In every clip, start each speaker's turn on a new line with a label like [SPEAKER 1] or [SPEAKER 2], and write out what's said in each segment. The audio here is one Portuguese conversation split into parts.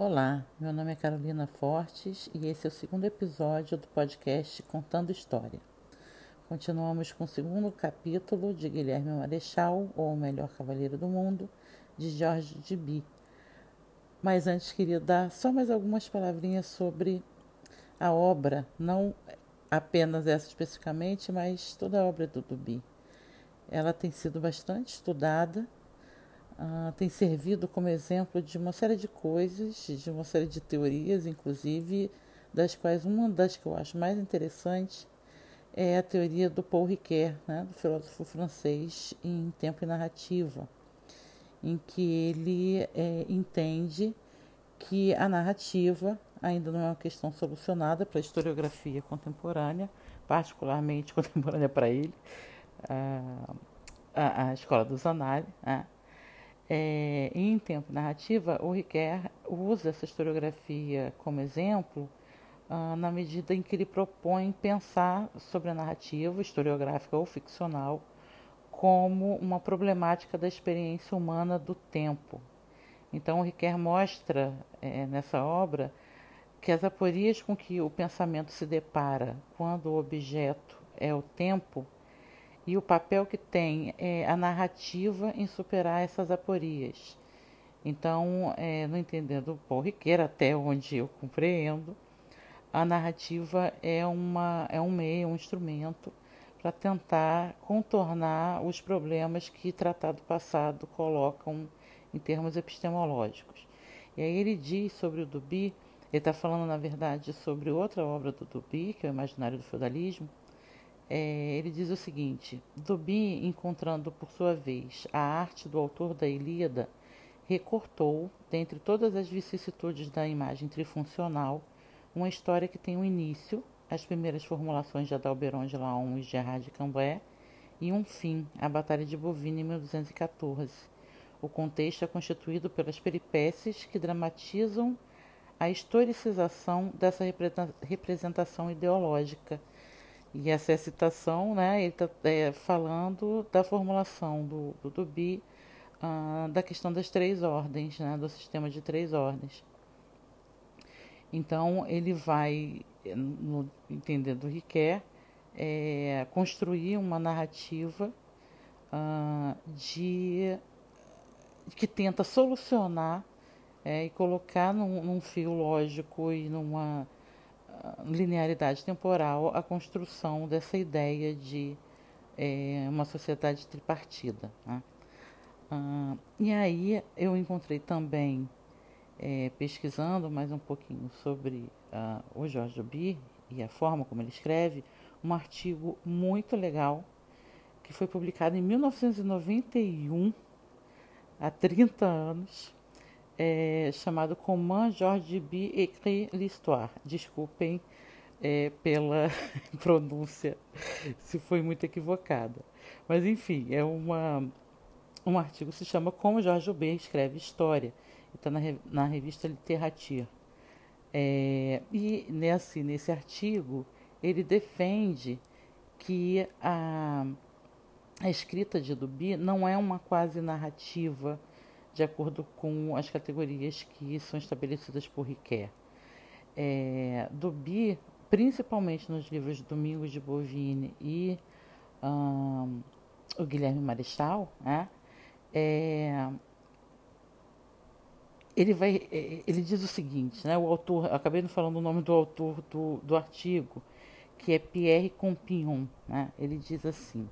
[SPEAKER 1] Olá, meu nome é Carolina Fortes e esse é o segundo episódio do podcast Contando História. Continuamos com o segundo capítulo de Guilherme Marechal, ou o melhor cavaleiro do mundo, de Jorge Duby. Mas antes queria dar só mais algumas palavrinhas sobre a obra, não apenas essa especificamente, mas toda a obra do Duby. Ela tem sido bastante estudada Uh, tem servido como exemplo de uma série de coisas, de uma série de teorias, inclusive, das quais uma das que eu acho mais interessante é a teoria do Paul Ricoeur, né, do filósofo francês, em tempo e narrativa, em que ele é, entende que a narrativa ainda não é uma questão solucionada para a historiografia contemporânea, particularmente contemporânea para ele, a, a, a escola dos análises? É, em tempo narrativa, o Riquet usa essa historiografia como exemplo ah, na medida em que ele propõe pensar sobre a narrativa historiográfica ou ficcional como uma problemática da experiência humana do tempo. Então, o Riquet mostra é, nessa obra que as aporias com que o pensamento se depara quando o objeto é o tempo e o papel que tem é, a narrativa em superar essas aporias. Então, é, no entendendo Paul Riqueira, até onde eu compreendo, a narrativa é, uma, é um meio, um instrumento para tentar contornar os problemas que tratado passado colocam em termos epistemológicos. E aí ele diz sobre o Duby, ele está falando, na verdade, sobre outra obra do Duby, que é o Imaginário do Feudalismo, é, ele diz o seguinte: Duby, encontrando por sua vez a arte do autor da Ilíada, recortou, dentre todas as vicissitudes da imagem trifuncional, uma história que tem um início, as primeiras formulações de Adalberon de Laon e Gerard de Cambrai, e um fim, a Batalha de Bovina em 1214. O contexto é constituído pelas peripécias que dramatizam a historicização dessa representação ideológica e essa é a citação, né, ele está é, falando da formulação do, do Duby, uh, da questão das três ordens, né, do sistema de três ordens. Então, ele vai, no entender do Riquet, é, construir uma narrativa uh, de, que tenta solucionar é, e colocar num, num fio lógico e numa linearidade temporal a construção dessa ideia de é, uma sociedade tripartida. Né? Ah, e aí eu encontrei também, é, pesquisando mais um pouquinho sobre ah, o Jorge Duby e a forma como ele escreve, um artigo muito legal que foi publicado em 1991, há 30 anos, é, chamado Comment Georges B. écrit l'histoire. Desculpem é, pela pronúncia, se foi muito equivocada. Mas, enfim, é uma, um artigo que se chama Como Jorge B. escreve história. Está na, na revista Literature. É, e nesse, nesse artigo, ele defende que a, a escrita de Duby não é uma quase narrativa de acordo com as categorias que são estabelecidas por Riquet. É, Duby, principalmente nos livros Domingos de Bovine e um, o Guilherme Marechal, né, é, ele vai, é, ele diz o seguinte, né, o autor, acabei não falando o nome do autor do, do artigo, que é Pierre Compignon, né, ele diz assim,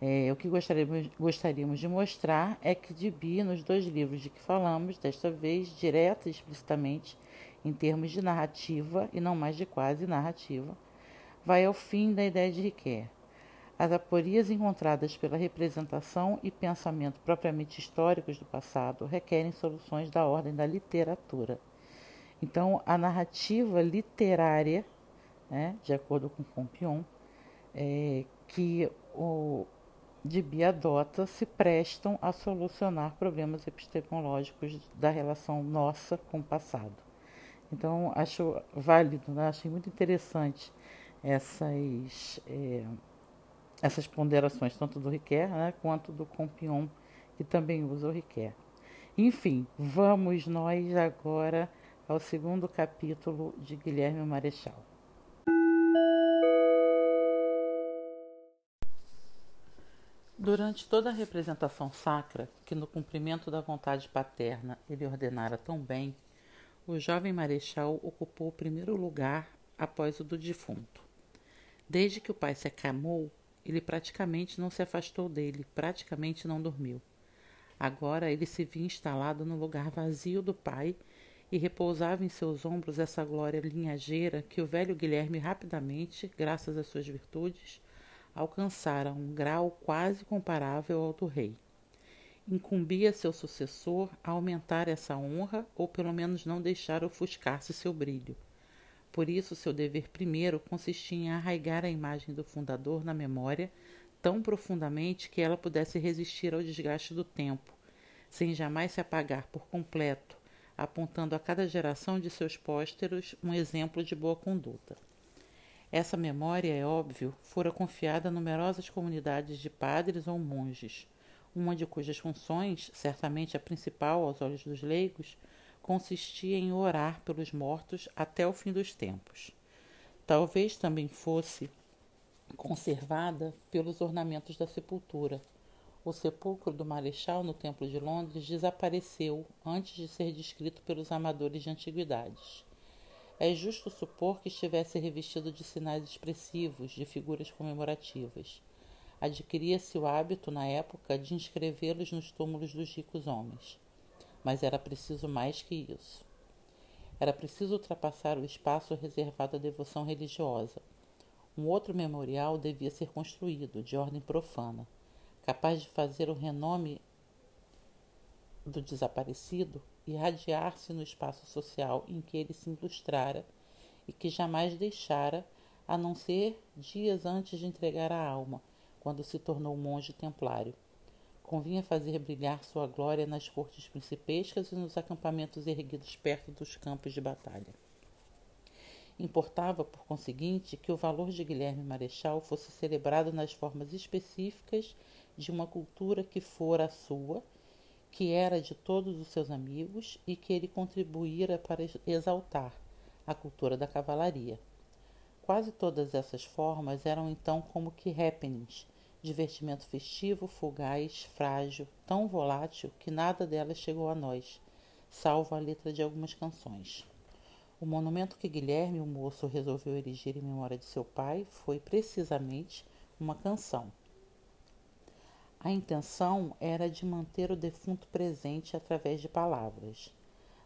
[SPEAKER 1] é, o que gostaríamos, gostaríamos de mostrar é que Dibi, nos dois livros de que falamos, desta vez direta e explicitamente em termos de narrativa e não mais de quase narrativa, vai ao fim da ideia de Riquet. As aporias encontradas pela representação e pensamento propriamente históricos do passado requerem soluções da ordem da literatura. Então, a narrativa literária, né, de acordo com Compion, é, que o, de biadota se prestam a solucionar problemas epistemológicos da relação nossa com o passado. Então, acho válido, né? achei muito interessante essas, é, essas ponderações, tanto do Riquet né, quanto do Compion, que também usa o Riquet. Enfim, vamos nós agora ao segundo capítulo de Guilherme Marechal. Durante toda a representação sacra, que no cumprimento da vontade paterna ele ordenara tão bem, o jovem marechal ocupou o primeiro lugar após o do defunto. Desde que o pai se acamou, ele praticamente não se afastou dele, praticamente não dormiu. Agora ele se via instalado no lugar vazio do pai e repousava em seus ombros essa glória linhageira que o velho Guilherme rapidamente, graças às suas virtudes, alcançara um grau quase comparável ao do rei. Incumbia seu sucessor a aumentar essa honra ou pelo menos não deixar ofuscar-se seu brilho. Por isso, seu dever primeiro consistia em arraigar a imagem do fundador na memória tão profundamente que ela pudesse resistir ao desgaste do tempo, sem jamais se apagar por completo, apontando a cada geração de seus pósteros um exemplo de boa conduta. Essa memória, é óbvio, fora confiada a numerosas comunidades de padres ou monges, uma de cujas funções, certamente a principal aos olhos dos leigos, consistia em orar pelos mortos até o fim dos tempos. Talvez também fosse conservada pelos ornamentos da sepultura. O sepulcro do Marechal no Templo de Londres desapareceu antes de ser descrito pelos amadores de antiguidades. É justo supor que estivesse revestido de sinais expressivos, de figuras comemorativas. Adquiria-se o hábito, na época, de inscrevê-los nos túmulos dos ricos homens. Mas era preciso mais que isso. Era preciso ultrapassar o espaço reservado à devoção religiosa. Um outro memorial devia ser construído, de ordem profana, capaz de fazer o renome do desaparecido irradiar-se no espaço social em que ele se ilustrara e que jamais deixara, a não ser dias antes de entregar a alma, quando se tornou monge templário. Convinha fazer brilhar sua glória nas cortes principescas e nos acampamentos erguidos perto dos campos de batalha. Importava, por conseguinte, que o valor de Guilherme Marechal fosse celebrado nas formas específicas de uma cultura que fora a sua que era de todos os seus amigos e que ele contribuíra para exaltar a cultura da cavalaria. Quase todas essas formas eram então como que happenings, divertimento festivo, fugaz, frágil, tão volátil que nada delas chegou a nós, salvo a letra de algumas canções. O monumento que Guilherme, o moço, resolveu erigir em memória de seu pai foi precisamente uma canção a intenção era de manter o defunto presente através de palavras,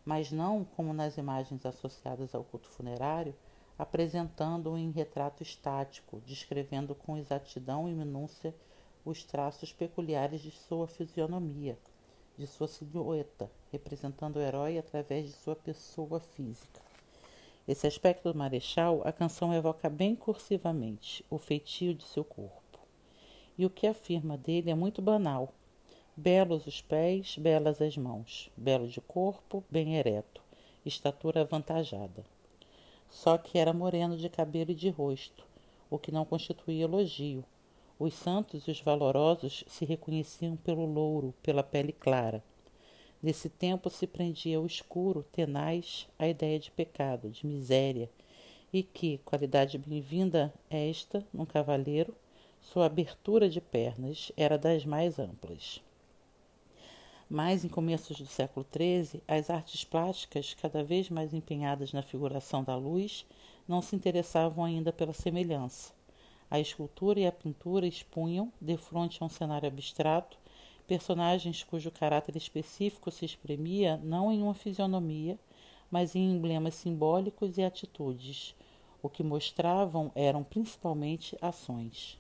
[SPEAKER 1] mas não como nas imagens associadas ao culto funerário, apresentando-o em retrato estático, descrevendo com exatidão e minúcia os traços peculiares de sua fisionomia, de sua silhueta, representando o herói através de sua pessoa física. Esse aspecto do Marechal a canção evoca bem cursivamente o feitio de seu corpo e o que afirma dele é muito banal. Belos os pés, belas as mãos, belo de corpo, bem ereto, estatura avantajada. Só que era moreno de cabelo e de rosto, o que não constituía elogio. Os santos e os valorosos se reconheciam pelo louro, pela pele clara. Nesse tempo se prendia o escuro, tenaz, a ideia de pecado, de miséria, e que, qualidade bem-vinda esta, num cavalheiro, sua abertura de pernas era das mais amplas. Mas em começos do século XIII, as artes plásticas, cada vez mais empenhadas na figuração da luz, não se interessavam ainda pela semelhança. A escultura e a pintura expunham, defronte a um cenário abstrato, personagens cujo caráter específico se exprimia não em uma fisionomia, mas em emblemas simbólicos e atitudes. O que mostravam eram principalmente ações.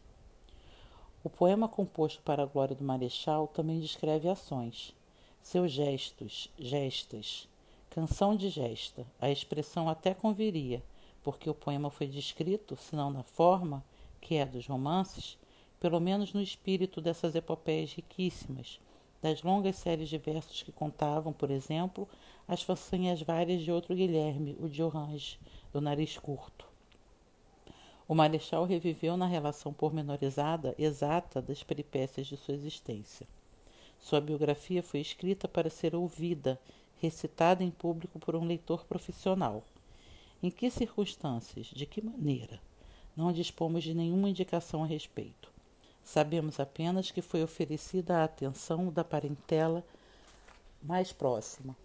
[SPEAKER 1] O poema composto para a glória do Marechal também descreve ações, seus gestos, gestas, canção de gesta. A expressão até conviria, porque o poema foi descrito, se não na forma, que é dos romances, pelo menos no espírito dessas epopeias riquíssimas, das longas séries de versos que contavam, por exemplo, as façanhas várias de outro Guilherme, o de Orange, do nariz curto. O Marechal reviveu na relação pormenorizada exata das peripécias de sua existência. Sua biografia foi escrita para ser ouvida, recitada em público por um leitor profissional. Em que circunstâncias? De que maneira? Não dispomos de nenhuma indicação a respeito. Sabemos apenas que foi oferecida a atenção da parentela mais próxima.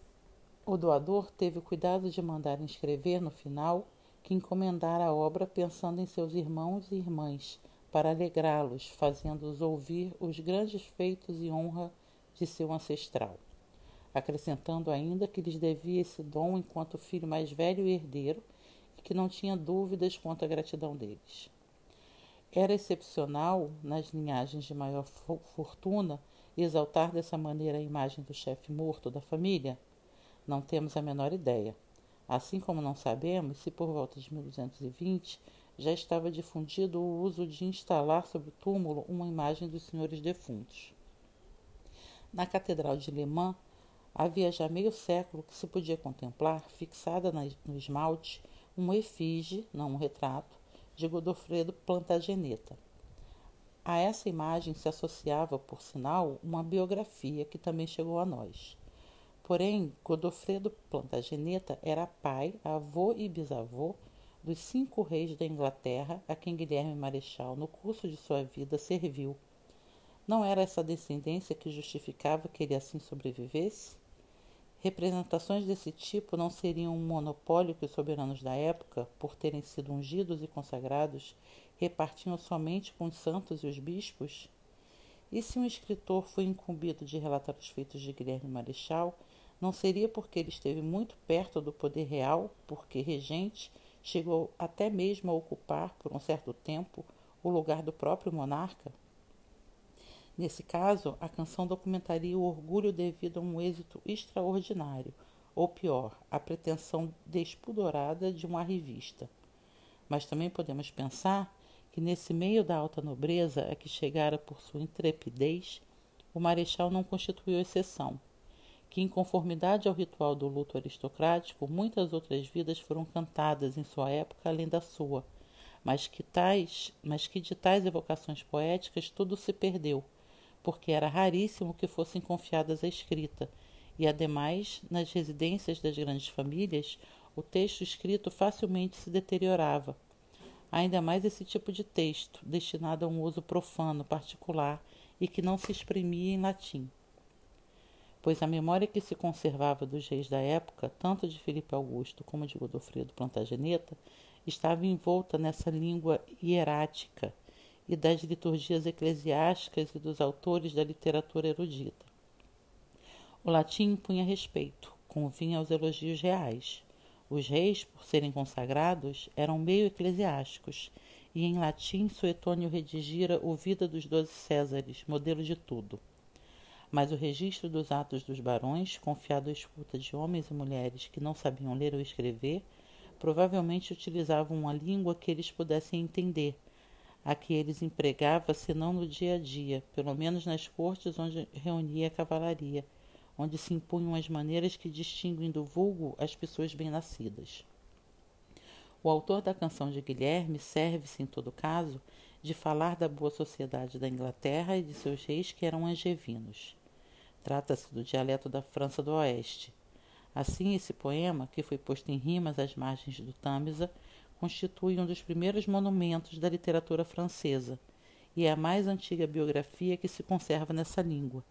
[SPEAKER 1] O doador teve o cuidado de mandar inscrever no final que encomendara a obra pensando em seus irmãos e irmãs, para alegrá-los, fazendo-os ouvir os grandes feitos e honra de seu ancestral, acrescentando ainda que lhes devia esse dom enquanto filho mais velho e herdeiro, e que não tinha dúvidas quanto à gratidão deles. Era excepcional, nas linhagens de maior fortuna, exaltar dessa maneira a imagem do chefe morto da família? Não temos a menor ideia. Assim como não sabemos se por volta de 1220 já estava difundido o uso de instalar sobre o túmulo uma imagem dos senhores defuntos. Na Catedral de Le Mans, havia já meio século que se podia contemplar, fixada no esmalte, uma efígie, não um retrato, de Godofredo Plantageneta. A essa imagem se associava, por sinal, uma biografia que também chegou a nós. Porém, Godofredo Plantageneta era pai, avô e bisavô dos cinco reis da Inglaterra a quem Guilherme Marechal, no curso de sua vida, serviu. Não era essa descendência que justificava que ele assim sobrevivesse? Representações desse tipo não seriam um monopólio que os soberanos da época, por terem sido ungidos e consagrados, repartiam somente com os santos e os bispos? E se um escritor foi incumbido de relatar os feitos de Guilherme Marechal, não seria porque ele esteve muito perto do poder real, porque regente chegou até mesmo a ocupar, por um certo tempo, o lugar do próprio monarca? Nesse caso, a canção documentaria o orgulho devido a um êxito extraordinário, ou pior, a pretensão despudorada de uma revista. Mas também podemos pensar que nesse meio da alta nobreza a que chegara por sua intrepidez, o marechal não constituiu exceção que, em conformidade ao ritual do luto aristocrático, muitas outras vidas foram cantadas em sua época além da sua, mas que, tais, mas que de tais evocações poéticas tudo se perdeu, porque era raríssimo que fossem confiadas à escrita, e ademais, nas residências das grandes famílias, o texto escrito facilmente se deteriorava. Ainda mais esse tipo de texto, destinado a um uso profano particular e que não se exprimia em latim pois a memória que se conservava dos reis da época, tanto de Filipe Augusto como de Godofredo Plantageneta, estava envolta nessa língua hierática e das liturgias eclesiásticas e dos autores da literatura erudita. O latim impunha respeito, convinha aos elogios reais. Os reis, por serem consagrados, eram meio eclesiásticos, e em latim Suetônio redigira o Vida dos Doze Césares, modelo de tudo mas o registro dos atos dos barões, confiado à escuta de homens e mulheres que não sabiam ler ou escrever, provavelmente utilizavam uma língua que eles pudessem entender, a que eles empregavam senão no dia a dia, pelo menos nas cortes onde reunia a cavalaria, onde se impunham as maneiras que distinguem do vulgo as pessoas bem-nascidas. O autor da canção de Guilherme serve-se, em todo caso, de falar da boa sociedade da Inglaterra e de seus reis que eram angevinos. Trata-se do dialeto da França do Oeste. Assim, esse poema, que foi posto em rimas às margens do Tâmisa, constitui um dos primeiros monumentos da literatura francesa e é a mais antiga biografia que se conserva nessa língua.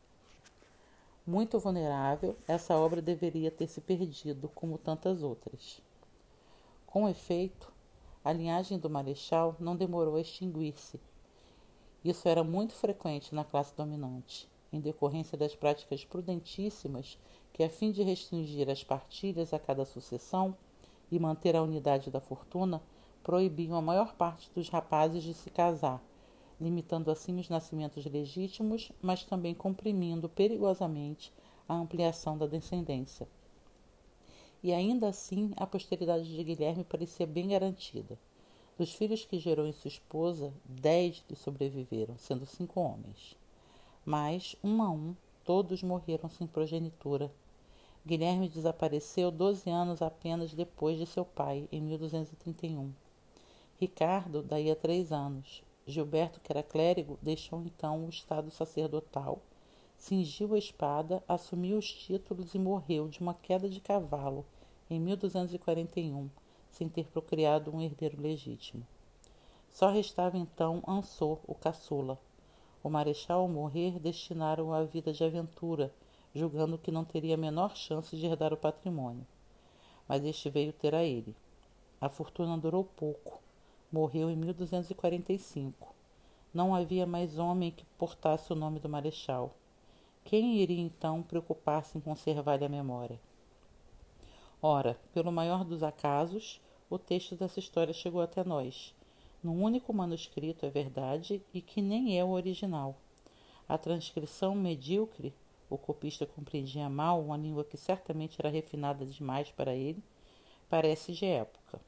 [SPEAKER 1] Muito vulnerável, essa obra deveria ter se perdido, como tantas outras. Com efeito, a linhagem do Marechal não demorou a extinguir-se. Isso era muito frequente na classe dominante em decorrência das práticas prudentíssimas que, a fim de restringir as partilhas a cada sucessão e manter a unidade da fortuna, proibiam a maior parte dos rapazes de se casar, limitando assim os nascimentos legítimos, mas também comprimindo perigosamente a ampliação da descendência. E ainda assim, a posteridade de Guilherme parecia bem garantida. Dos filhos que gerou em sua esposa, dez lhe sobreviveram, sendo cinco homens mas, um a um, todos morreram sem progenitura. Guilherme desapareceu doze anos apenas depois de seu pai, em 1231. Ricardo, daí a três anos. Gilberto, que era clérigo, deixou então o estado sacerdotal, cingiu a espada, assumiu os títulos e morreu de uma queda de cavalo em 1241, sem ter procriado um herdeiro legítimo. Só restava então Ansor, o caçula. O marechal, ao morrer, destinaram-o à vida de aventura, julgando que não teria a menor chance de herdar o patrimônio. Mas este veio ter a ele. A fortuna durou pouco. Morreu em 1245. Não havia mais homem que portasse o nome do marechal. Quem iria então preocupar-se em conservar-lhe a memória? Ora, pelo maior dos acasos, o texto dessa história chegou até nós, num único manuscrito, é verdade, e que nem é o original. A transcrição medíocre, o copista compreendia mal uma língua que certamente era refinada demais para ele, parece de época.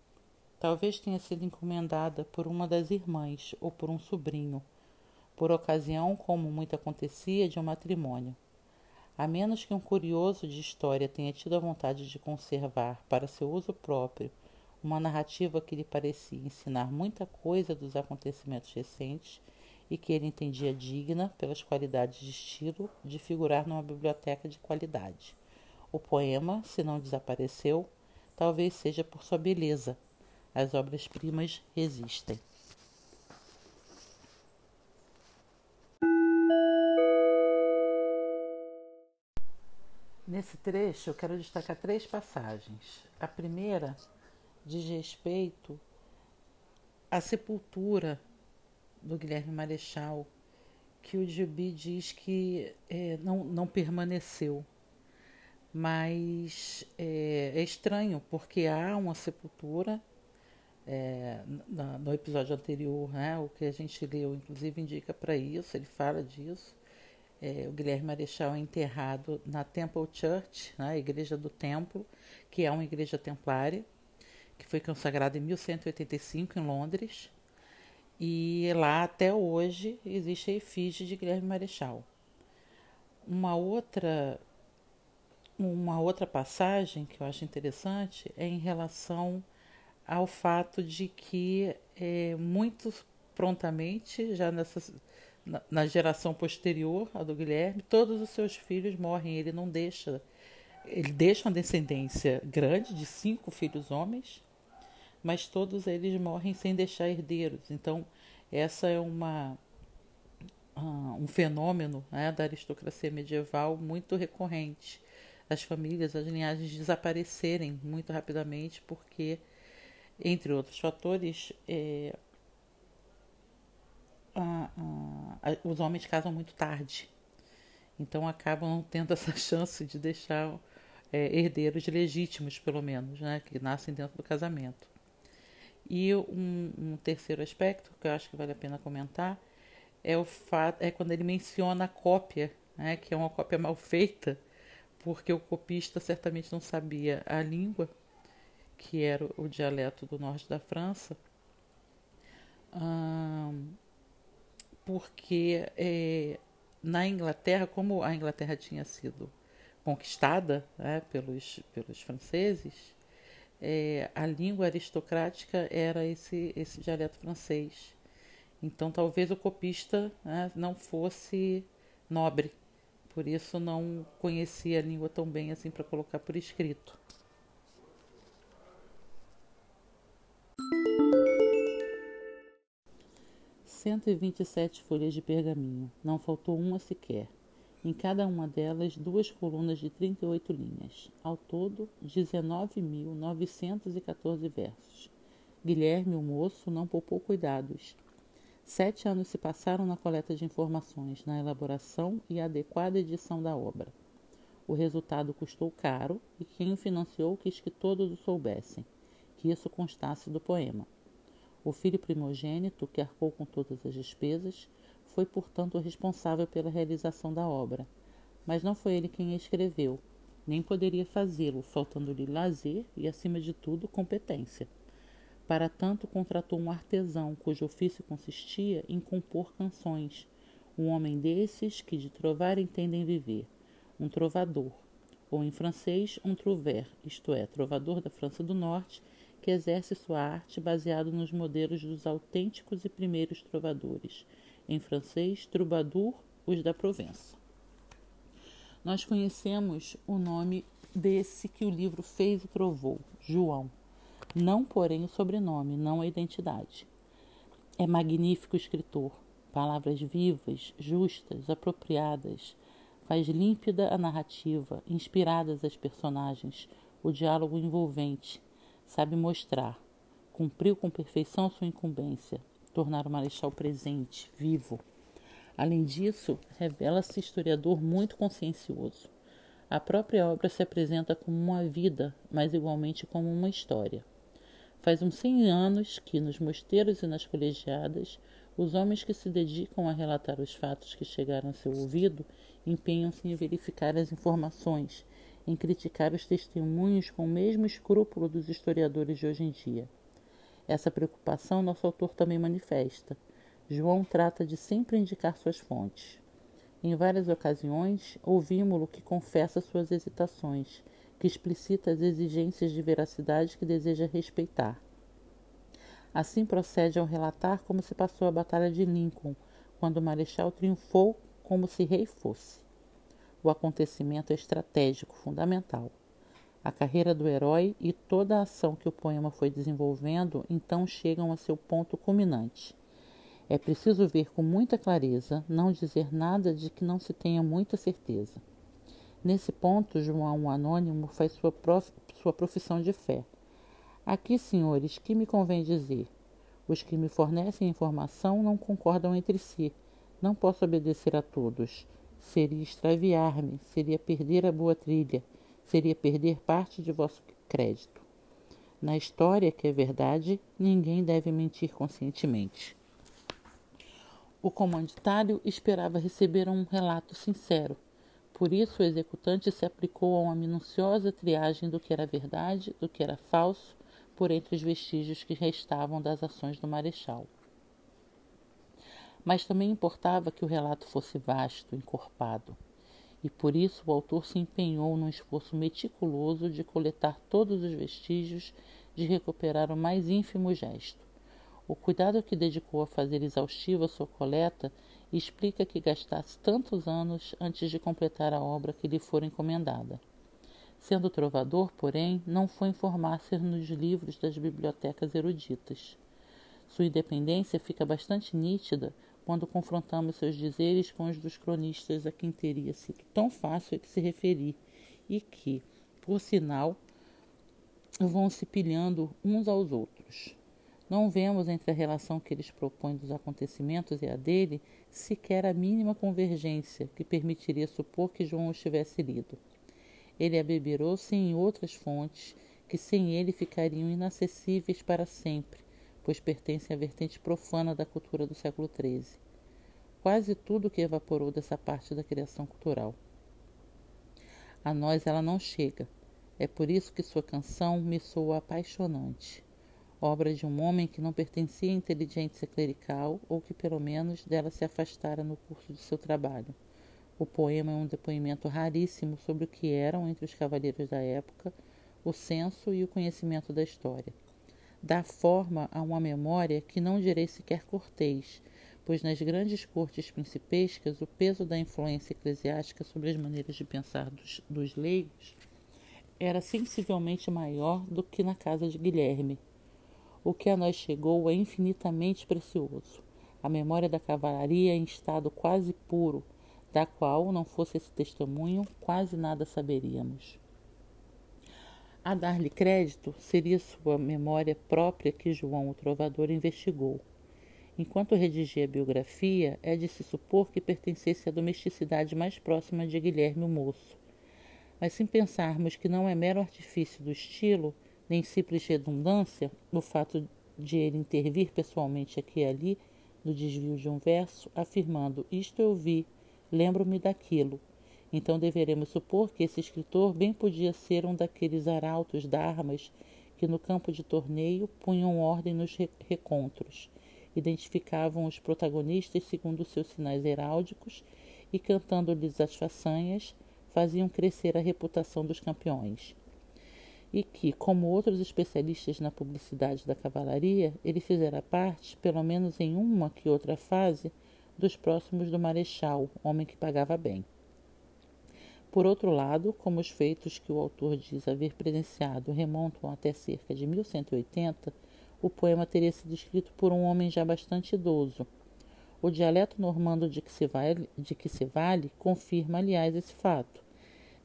[SPEAKER 1] Talvez tenha sido encomendada por uma das irmãs ou por um sobrinho, por ocasião, como muito acontecia, de um matrimônio. A menos que um curioso de história tenha tido a vontade de conservar para seu uso próprio uma narrativa que lhe parecia ensinar muita coisa dos acontecimentos recentes e que ele entendia digna, pelas qualidades de estilo, de figurar numa biblioteca de qualidade. O poema, se não desapareceu, talvez seja por sua beleza. As obras-primas resistem. Nesse trecho, eu quero destacar três passagens. A primeira diz respeito à sepultura do Guilherme Marechal, que o Gibi diz que é, não, não permaneceu. Mas é, é, estranho, porque há uma sepultura. É, no, no episódio anterior, né, o que a gente leu, inclusive, indica para isso, ele fala disso é, o Guilherme Marechal é enterrado na Temple Church, né, a Igreja do Templo, que é uma igreja templária, que foi consagrada em 1185 em Londres. E lá até hoje existe a efígie de Guilherme Marechal. Uma outra uma outra passagem que eu acho interessante é em relação ao fato de que é, muito prontamente, já nessas na, na geração posterior à do Guilherme, todos os seus filhos morrem. Ele não deixa. Ele deixa uma descendência grande de cinco filhos homens, mas todos eles morrem sem deixar herdeiros. Então, essa é uma uh, um fenômeno né, da aristocracia medieval muito recorrente. As famílias, as linhagens desaparecerem muito rapidamente porque, entre outros fatores, é, os homens casam muito tarde. Então acabam tendo essa chance de deixar é, herdeiros legítimos, pelo menos, né, que nascem dentro do casamento. E um, um, terceiro aspecto que eu acho que vale a pena comentar é o fato é quando ele menciona a cópia, né, que é uma cópia mal feita, porque o copista certamente não sabia a língua, que era o dialeto do norte da França. Hum, porque é, na Inglaterra, como a Inglaterra tinha sido conquistada né, pelos, pelos franceses, é, a língua aristocrática era esse, esse dialeto francês. Então, talvez o copista né, não fosse nobre, por isso não conhecia a língua tão bem assim para colocar por escrito. 127 folhas de pergaminho, não faltou uma sequer. Em cada uma delas, duas colunas de 38 linhas. Ao todo, 19.914 versos. Guilherme, o moço, não poupou cuidados. Sete anos se passaram na coleta de informações, na elaboração e adequada edição da obra. O resultado custou caro e quem o financiou quis que todos o soubessem, que isso constasse do poema. O filho primogênito, que arcou com todas as despesas, foi, portanto, o responsável pela realização da obra. Mas não foi ele quem a escreveu, nem poderia fazê-lo, faltando-lhe lazer e, acima de tudo, competência. Para tanto, contratou um artesão, cujo ofício consistia em compor canções, um homem desses que de trovar entendem viver, um trovador, ou em francês, um trouvert, isto é, trovador da França do Norte, que exerce sua arte baseado nos modelos dos autênticos e primeiros trovadores, em francês, troubadour, os da Provença. Nós conhecemos o nome desse que o livro fez e trovou, João. Não, porém, o sobrenome, não a identidade. É magnífico escritor, palavras vivas, justas, apropriadas, faz límpida a narrativa, inspiradas as personagens, o diálogo envolvente, sabe mostrar, cumpriu com perfeição sua incumbência, tornar o Marechal presente, vivo. Além disso, revela-se historiador muito consciencioso. A própria obra se apresenta como uma vida, mas igualmente como uma história. Faz uns cem anos que, nos mosteiros e nas colegiadas, os homens que se dedicam a relatar os fatos que chegaram a seu ouvido empenham-se em verificar as informações, em criticar os testemunhos com o mesmo escrúpulo dos historiadores de hoje em dia. Essa preocupação nosso autor também manifesta. João trata de sempre indicar suas fontes. Em várias ocasiões, ouvimos-lo que confessa suas hesitações, que explicita as exigências de veracidade que deseja respeitar. Assim procede ao relatar como se passou a Batalha de Lincoln, quando o Marechal triunfou como se rei fosse. O acontecimento é estratégico, fundamental. A carreira do herói e toda a ação que o poema foi desenvolvendo então chegam a seu ponto culminante. É preciso ver com muita clareza, não dizer nada de que não se tenha muita certeza. Nesse ponto, João Anônimo faz sua, prof, sua profissão de fé. Aqui, senhores, que me convém dizer? Os que me fornecem informação não concordam entre si. Não posso obedecer a todos. Seria extraviar-me, seria perder a boa trilha seria perder parte de vosso crédito. Na história, que é verdade, ninguém deve mentir conscientemente. O comanditário esperava receber um relato sincero. Por isso, o executante se aplicou a uma minuciosa triagem do que era verdade, do que era falso, por entre os vestígios que restavam das ações do marechal. Mas também importava que o relato fosse vasto, encorpado e por isso o autor se empenhou num esforço meticuloso de coletar todos os vestígios, de recuperar o mais ínfimo gesto. O cuidado que dedicou a fazer exaustiva sua coleta explica que gastasse tantos anos antes de completar a obra que lhe fora encomendada. Sendo trovador, porém, não foi informar-se nos livros das bibliotecas eruditas. Sua independência fica bastante nítida quando confrontamos seus dizeres com os dos cronistas a quem teria sido tão fácil de se referir e que, por sinal, vão se pilhando uns aos outros. Não vemos entre a relação que eles propõem dos acontecimentos e a dele sequer a mínima convergência que permitiria supor que João os tivesse lido. Ele abeberou-se em outras fontes que sem ele ficariam inacessíveis para sempre, pois pertencem à vertente profana da cultura do século XIII. Quase tudo que evaporou dessa parte da criação cultural. A nós ela não chega. É por isso que sua canção me soa apaixonante. Obra de um homem que não pertencia à inteligência clerical ou que pelo menos dela se afastara no curso de seu trabalho. O poema é um depoimento raríssimo sobre o que eram, entre os cavaleiros da época, o senso e o conhecimento da história dá forma a uma memória que não direi sequer cortês, pois nas grandes cortes principescas o peso da influência eclesiástica sobre as maneiras de pensar dos, dos leigos era sensivelmente maior do que na casa de Guilherme. O que a nós chegou é infinitamente precioso. A memória da cavalaria em estado quase puro, da qual, não fosse esse testemunho, quase nada saberíamos. A dar-lhe crédito seria sua memória própria que João o Trovador investigou. Enquanto redigia a biografia, é de se supor que pertencesse à domesticidade mais próxima de Guilherme o Moço. Mas se pensarmos que não é mero artifício do estilo, nem simples redundância, o fato de ele intervir pessoalmente aqui e ali, no desvio de um verso, afirmando isto eu vi, lembro-me daquilo, então deveremos supor que esse escritor bem podia ser um daqueles arautos d'armas que no campo de torneio punham ordem nos recontros, identificavam os protagonistas segundo seus sinais heráldicos e, cantando-lhes as façanhas, faziam crescer a reputação dos campeões. E que, como outros especialistas na publicidade da cavalaria, ele fizera parte, pelo menos em uma que outra fase, dos próximos do marechal, homem que pagava bem. Por outro lado, como os feitos que o autor diz haver presenciado remontam até cerca de 1180, o poema teria sido escrito por um homem já bastante idoso. O dialeto normando de que se vale, que se vale confirma, aliás, esse fato.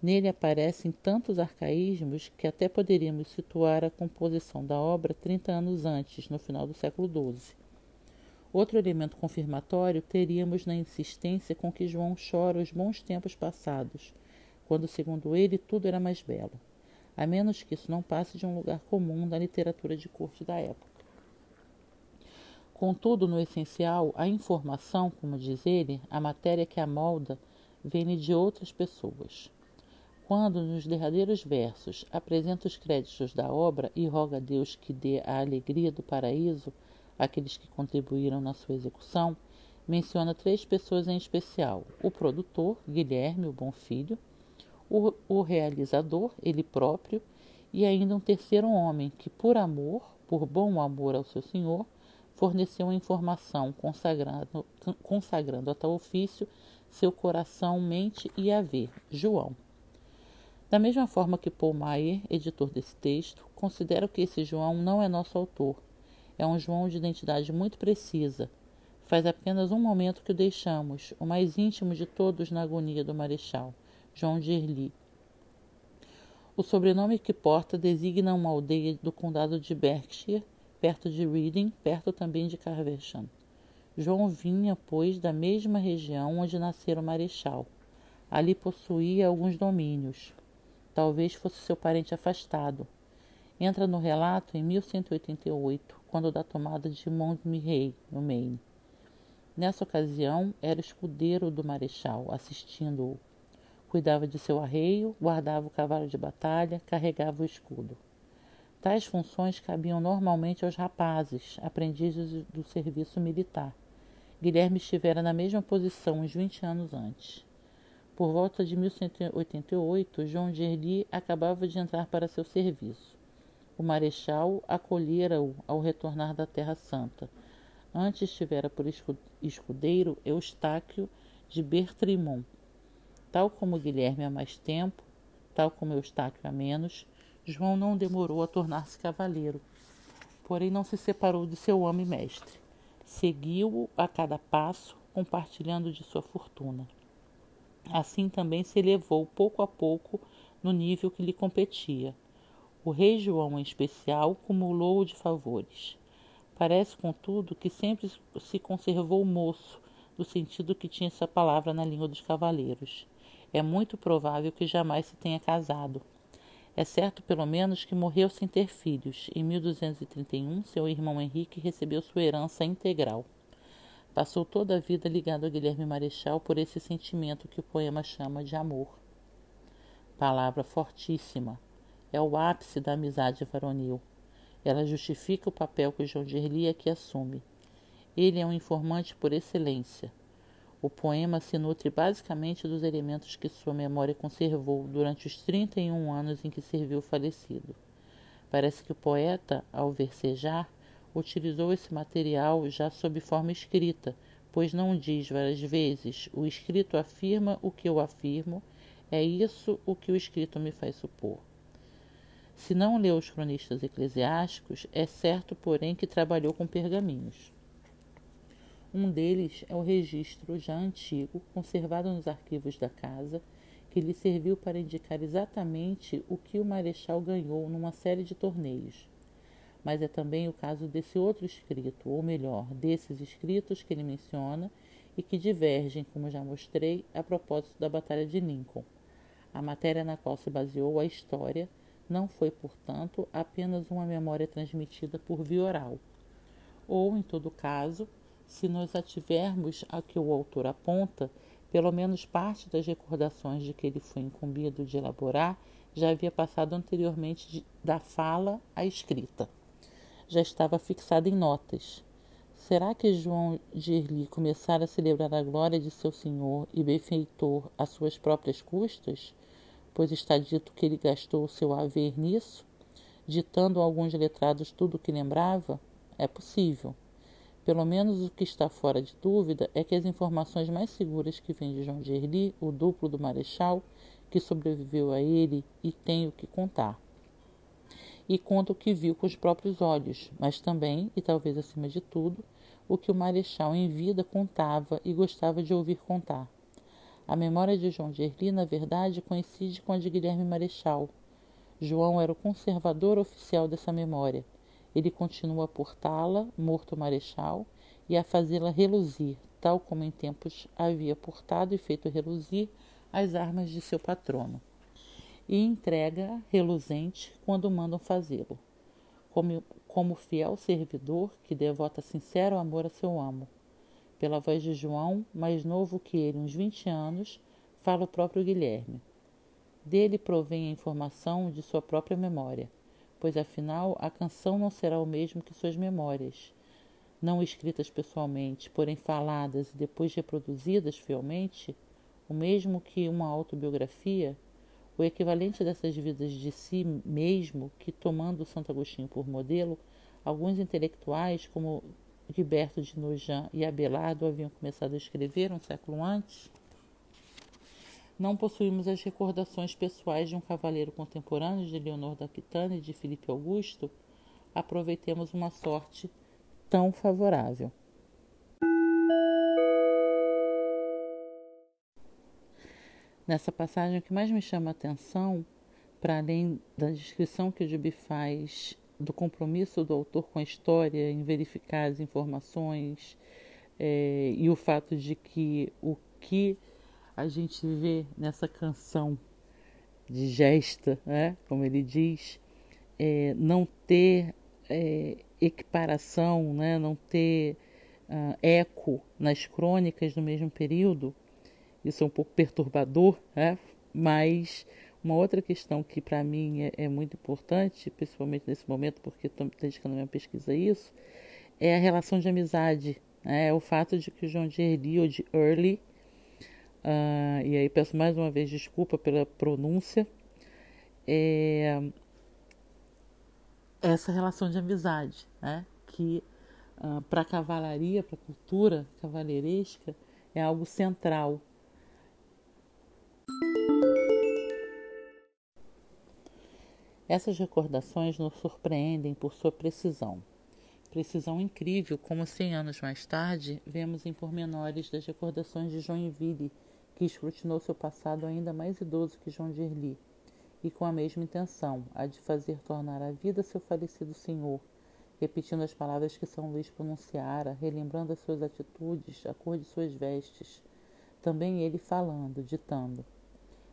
[SPEAKER 1] Nele aparecem tantos arcaísmos que até poderíamos situar a composição da obra 30 anos antes, no final do século XII. Outro elemento confirmatório teríamos na insistência com que João chora os bons tempos passados, quando, segundo ele, tudo era mais belo, a menos que isso não passe de um lugar comum da literatura de corte da época. Contudo, no essencial, a informação, como diz ele, a matéria que a molda, vem de outras pessoas. Quando, nos derradeiros versos, apresenta os créditos da obra e roga a Deus que dê a alegria do paraíso àqueles que contribuíram na sua execução, menciona três pessoas em especial: o produtor, Guilherme, o Bom Filho, o, o realizador, ele próprio, e ainda um terceiro homem que, por amor, por bom amor ao seu senhor, forneceu a informação, consagrando, consagrando a tal ofício seu coração, mente e haver, João. Da mesma forma que Paul Maier, editor desse texto, considera que esse João não é nosso autor. É um João de identidade muito precisa. Faz apenas um momento que o deixamos, o mais íntimo de todos na agonia do Marechal. João de Erli. O sobrenome que porta designa uma aldeia do condado de Berkshire, perto de Reading, perto também de Carvesham. João vinha, pois, da mesma região onde nascera o Marechal. Ali possuía alguns domínios. Talvez fosse seu parente afastado. Entra no relato em 1188, quando da tomada de Montmirail, no Maine. Nessa ocasião, era escudeiro do Marechal, assistindo-o. Cuidava de seu arreio, guardava o cavalo de batalha, carregava o escudo. Tais funções cabiam normalmente aos rapazes, aprendizes do serviço militar. Guilherme estivera na mesma posição uns 20 anos antes. Por volta de 1188, João de acabava de entrar para seu serviço. O marechal acolhera-o ao retornar da Terra Santa. Antes estivera por escudeiro Eustáquio de Bertrimont, Tal como Guilherme há mais tempo, tal como Eustáquio há menos, João não demorou a tornar-se cavaleiro. Porém, não se separou de seu homem mestre. Seguiu-o a cada passo, compartilhando de sua fortuna. Assim também se elevou pouco a pouco no nível que lhe competia. O rei João, em especial, cumulou-o de favores. Parece, contudo, que sempre se conservou moço, no sentido que tinha essa palavra na língua dos cavaleiros é muito provável que jamais se tenha casado. É certo, pelo menos, que morreu sem ter filhos. Em 1231, seu irmão Henrique recebeu sua herança integral. Passou toda a vida ligado a Guilherme Marechal por esse sentimento que o poema chama de amor. Palavra fortíssima. É o ápice da amizade varonil. Ela justifica o papel que João de Erli aqui assume. Ele é um informante por excelência. O poema se nutre basicamente dos elementos que sua memória conservou durante os 31 anos em que serviu o falecido. Parece que o poeta, ao versejar, utilizou esse material já sob forma escrita, pois não diz várias vezes: o escrito afirma o que eu afirmo, é isso o que o escrito me faz supor. Se não leu os cronistas eclesiásticos, é certo, porém, que trabalhou com pergaminhos. Um deles é o registro já antigo, conservado nos arquivos da casa, que lhe serviu para indicar exatamente o que o Marechal ganhou numa série de torneios. Mas é também o caso desse outro escrito, ou melhor, desses escritos que ele menciona e que divergem, como já mostrei, a propósito da Batalha de Lincoln. A matéria na qual se baseou a história não foi, portanto, apenas uma memória transmitida por via oral. Ou, em todo caso, se nós ativermos a que o autor aponta, pelo menos parte das recordações de que ele foi incumbido de elaborar já havia passado anteriormente de, da fala à escrita. Já estava fixada em notas. Será que João de Erli começara a celebrar a glória de seu senhor e benfeitor às suas próprias custas? Pois está dito que ele gastou o seu haver nisso, ditando a alguns letrados tudo o que lembrava? É possível. Pelo menos o que está fora de dúvida é que as informações mais seguras que vêm de João de o duplo do Marechal, que sobreviveu a ele e tem o que contar. E conta o que viu com os próprios olhos, mas também, e talvez acima de tudo, o que o marechal em vida contava e gostava de ouvir contar. A memória de João de na verdade, coincide com a de Guilherme Marechal. João era o conservador oficial dessa memória. Ele continua a portá-la, morto Marechal, e a fazê-la reluzir, tal como em tempos havia portado e feito reluzir as armas de seu patrono, e entrega reluzente quando mandam fazê-lo, como, como fiel servidor que devota sincero amor a seu amo. Pela voz de João, mais novo que ele, uns vinte anos, fala o próprio Guilherme. Dele provém a informação de sua própria memória, pois afinal a canção não será o mesmo que suas memórias não escritas pessoalmente, porém faladas e depois reproduzidas fielmente, o mesmo que uma autobiografia, o equivalente dessas vidas de si mesmo que, tomando Santo Agostinho por modelo, alguns intelectuais como Gilberto de Nogent e Abelardo haviam começado a escrever um século antes, não possuímos as recordações pessoais de um cavaleiro contemporâneo de Leonor da Aquitânia e de Filipe Augusto, aproveitemos uma sorte tão favorável. Nessa passagem, o que mais me chama a atenção, para além da descrição que o Gibi faz do compromisso do autor com a história em verificar as informações é, e o fato de que o que a gente vê nessa canção de gesta, né, como ele diz, é, não ter é, equiparação, né, não ter uh, eco nas crônicas do mesmo período, isso é um pouco perturbador, né? mas uma outra questão que para mim é, é, muito importante, principalmente nesse momento, porque estou dedicando minha pesquisa a isso, é a relação de amizade. Né? É o fato de que o João de Early, uh, e aí peço mais uma vez desculpa pela pronúncia, é, essa relação de amizade, né? que ah, para a cavalaria, para a cultura cavaleiresca, é algo central. Essas recordações nos surpreendem por sua precisão. Precisão incrível, como cem anos mais tarde, vemos em pormenores das recordações de Joinville, que escrutinou seu passado ainda mais idoso que João de Erli e com a mesma intenção, a de fazer tornar a vida seu falecido senhor, repetindo as palavras que São Luís pronunciara, relembrando as suas atitudes, a cor de suas vestes. Também ele falando, ditando.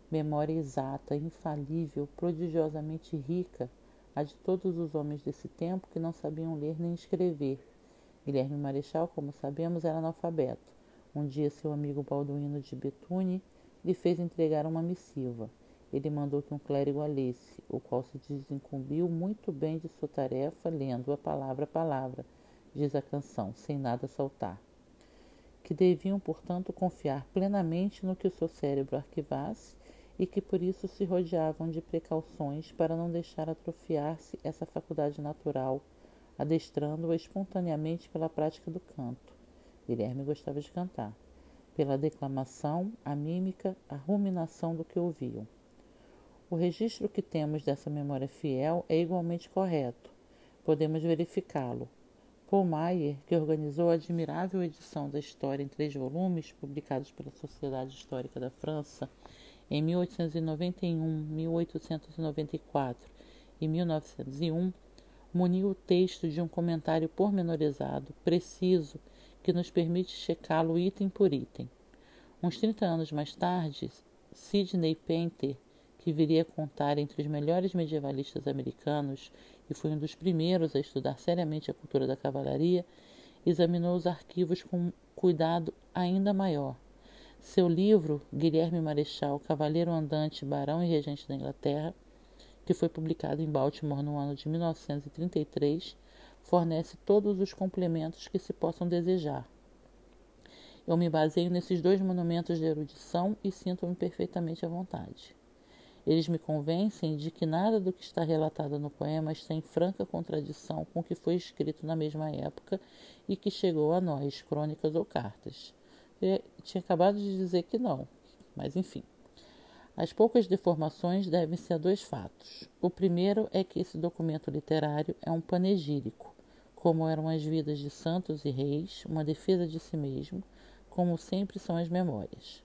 [SPEAKER 1] Memória exata, infalível, prodigiosamente rica, a de todos os homens desse tempo que não sabiam ler nem escrever. Guilherme Marechal, como sabemos, era analfabeto. Um dia seu amigo Balduino de Betune lhe fez entregar uma missiva ele mandou que um clérigo a lesse, o qual se desincumbiu muito bem de sua tarefa, lendo-a palavra a palavra, diz a canção, sem nada saltar. Que deviam, portanto, confiar plenamente no que o seu cérebro arquivasse e que por isso se rodeavam de precauções para não deixar atrofiar-se essa faculdade natural, adestrando-a espontaneamente pela prática do canto. Guilherme gostava de cantar. Pela declamação, a mímica, a ruminação do que ouviam. O registro que temos dessa memória fiel é igualmente correto. Podemos verificá-lo. Paul Maier, que organizou a admirável edição da história em três volumes, publicados pela Sociedade Histórica da França em 1891, 1894 e 1901, muniu o texto de um comentário pormenorizado, preciso, que nos permite checá-lo item por item. Uns 30 anos mais tarde, Sidney Painter que viria a contar entre os melhores medievalistas americanos e foi um dos primeiros a estudar seriamente a cultura da cavalaria, examinou os arquivos com cuidado ainda maior. Seu livro, Guilherme Marechal, Cavaleiro Andante, Barão e Regente da Inglaterra, que foi publicado em Baltimore no ano de 1933, fornece todos os complementos que se possam desejar. Eu me baseio nesses dois monumentos de erudição e sinto-me perfeitamente à vontade. Eles me convencem de que nada do que está relatado no poema está em franca contradição com o que foi escrito na mesma época e que chegou a nós, crônicas ou cartas. Eu tinha acabado de dizer que não, mas enfim. As poucas deformações devem-se a dois fatos. O primeiro é que esse documento literário é um panegírico, como eram as vidas de santos e reis, uma defesa de si mesmo, como sempre são as memórias.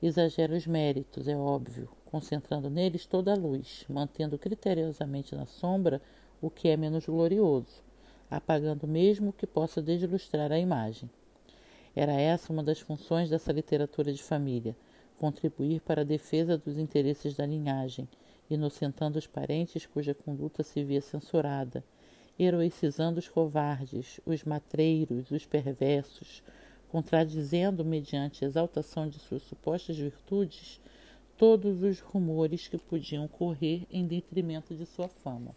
[SPEAKER 1] Exagera os méritos, é óbvio, concentrando neles toda a luz, mantendo criteriosamente na sombra o que é menos glorioso, apagando mesmo o que possa desilustrar a imagem. Era essa uma das funções dessa literatura de família, contribuir para a defesa dos interesses da linhagem, inocentando os parentes cuja conduta se via censurada, heroicizando os covardes, os matreiros, os perversos, contradizendo, mediante exaltação de suas supostas virtudes, todos os rumores que podiam correr em detrimento de sua fama.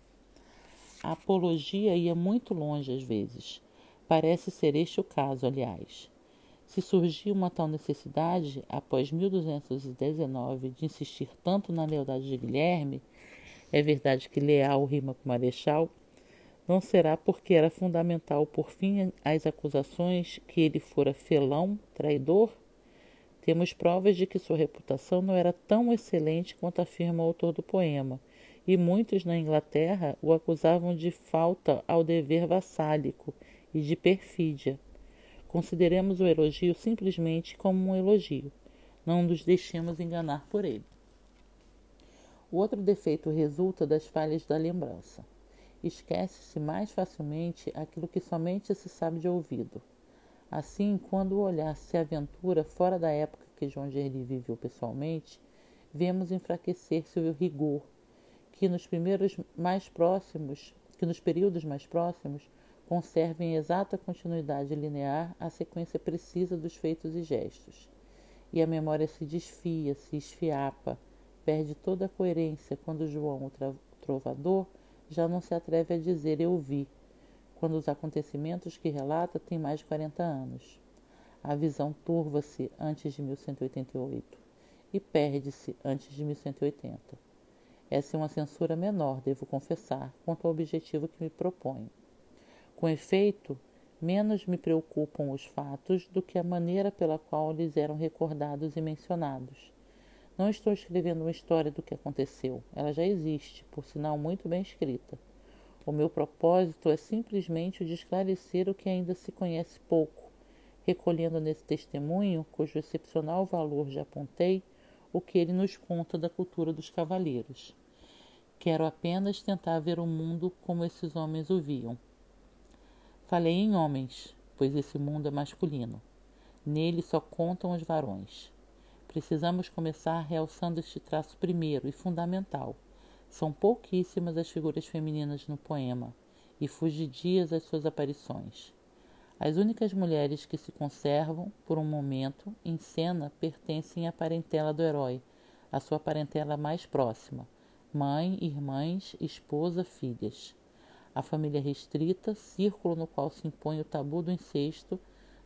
[SPEAKER 1] A apologia ia muito longe às vezes. Parece ser este o caso, aliás. Se surgiu uma tal necessidade, após 1219, de insistir tanto na lealdade de Guilherme, é verdade que leal rima com marechal, não será porque era fundamental por fim às acusações que ele fora felão, traidor? Temos provas de que sua reputação não era tão excelente quanto afirma o autor do poema, e muitos na Inglaterra o acusavam de falta ao dever vassálico e de perfídia. Consideremos o elogio simplesmente como um elogio. Não nos deixemos enganar por ele. O outro defeito resulta das falhas da lembrança. Esquece-se mais facilmente aquilo que somente se sabe de ouvido. Assim, quando o olhar se aventura fora da época que João Gerli viveu pessoalmente, vemos enfraquecer-se o rigor, que nos primeiros mais próximos, que nos períodos mais próximos conserva em exata continuidade linear a sequência precisa dos feitos e gestos. E a memória se desfia, se esfiapa, perde toda a coerência quando João, o trovador, já não se atreve a dizer eu vi, quando os acontecimentos que relata têm mais de 40 anos. A visão turva-se antes de 1188 e perde-se antes de 1180. Essa é uma censura menor, devo confessar, quanto ao objetivo que me proponho. Com efeito, menos me preocupam os fatos do que a maneira pela qual eles eram recordados e mencionados. Não estou escrevendo uma história do que aconteceu, ela já existe, por sinal muito bem escrita. O meu propósito é simplesmente o de esclarecer o que ainda se conhece pouco, recolhendo nesse testemunho, cujo excepcional valor já apontei, o que ele nos conta da cultura dos cavaleiros. Quero apenas tentar ver o mundo como esses homens o viam. Falei em homens, pois esse mundo é masculino. Nele só contam os varões. Precisamos começar realçando este traço primeiro e fundamental. São pouquíssimas as figuras femininas no poema e fugidias as suas aparições. As únicas mulheres que se conservam, por um momento, em cena pertencem à parentela do herói, à sua parentela mais próxima: mãe, irmãs, esposa, filhas a família restrita, círculo no qual se impõe o tabu do incesto,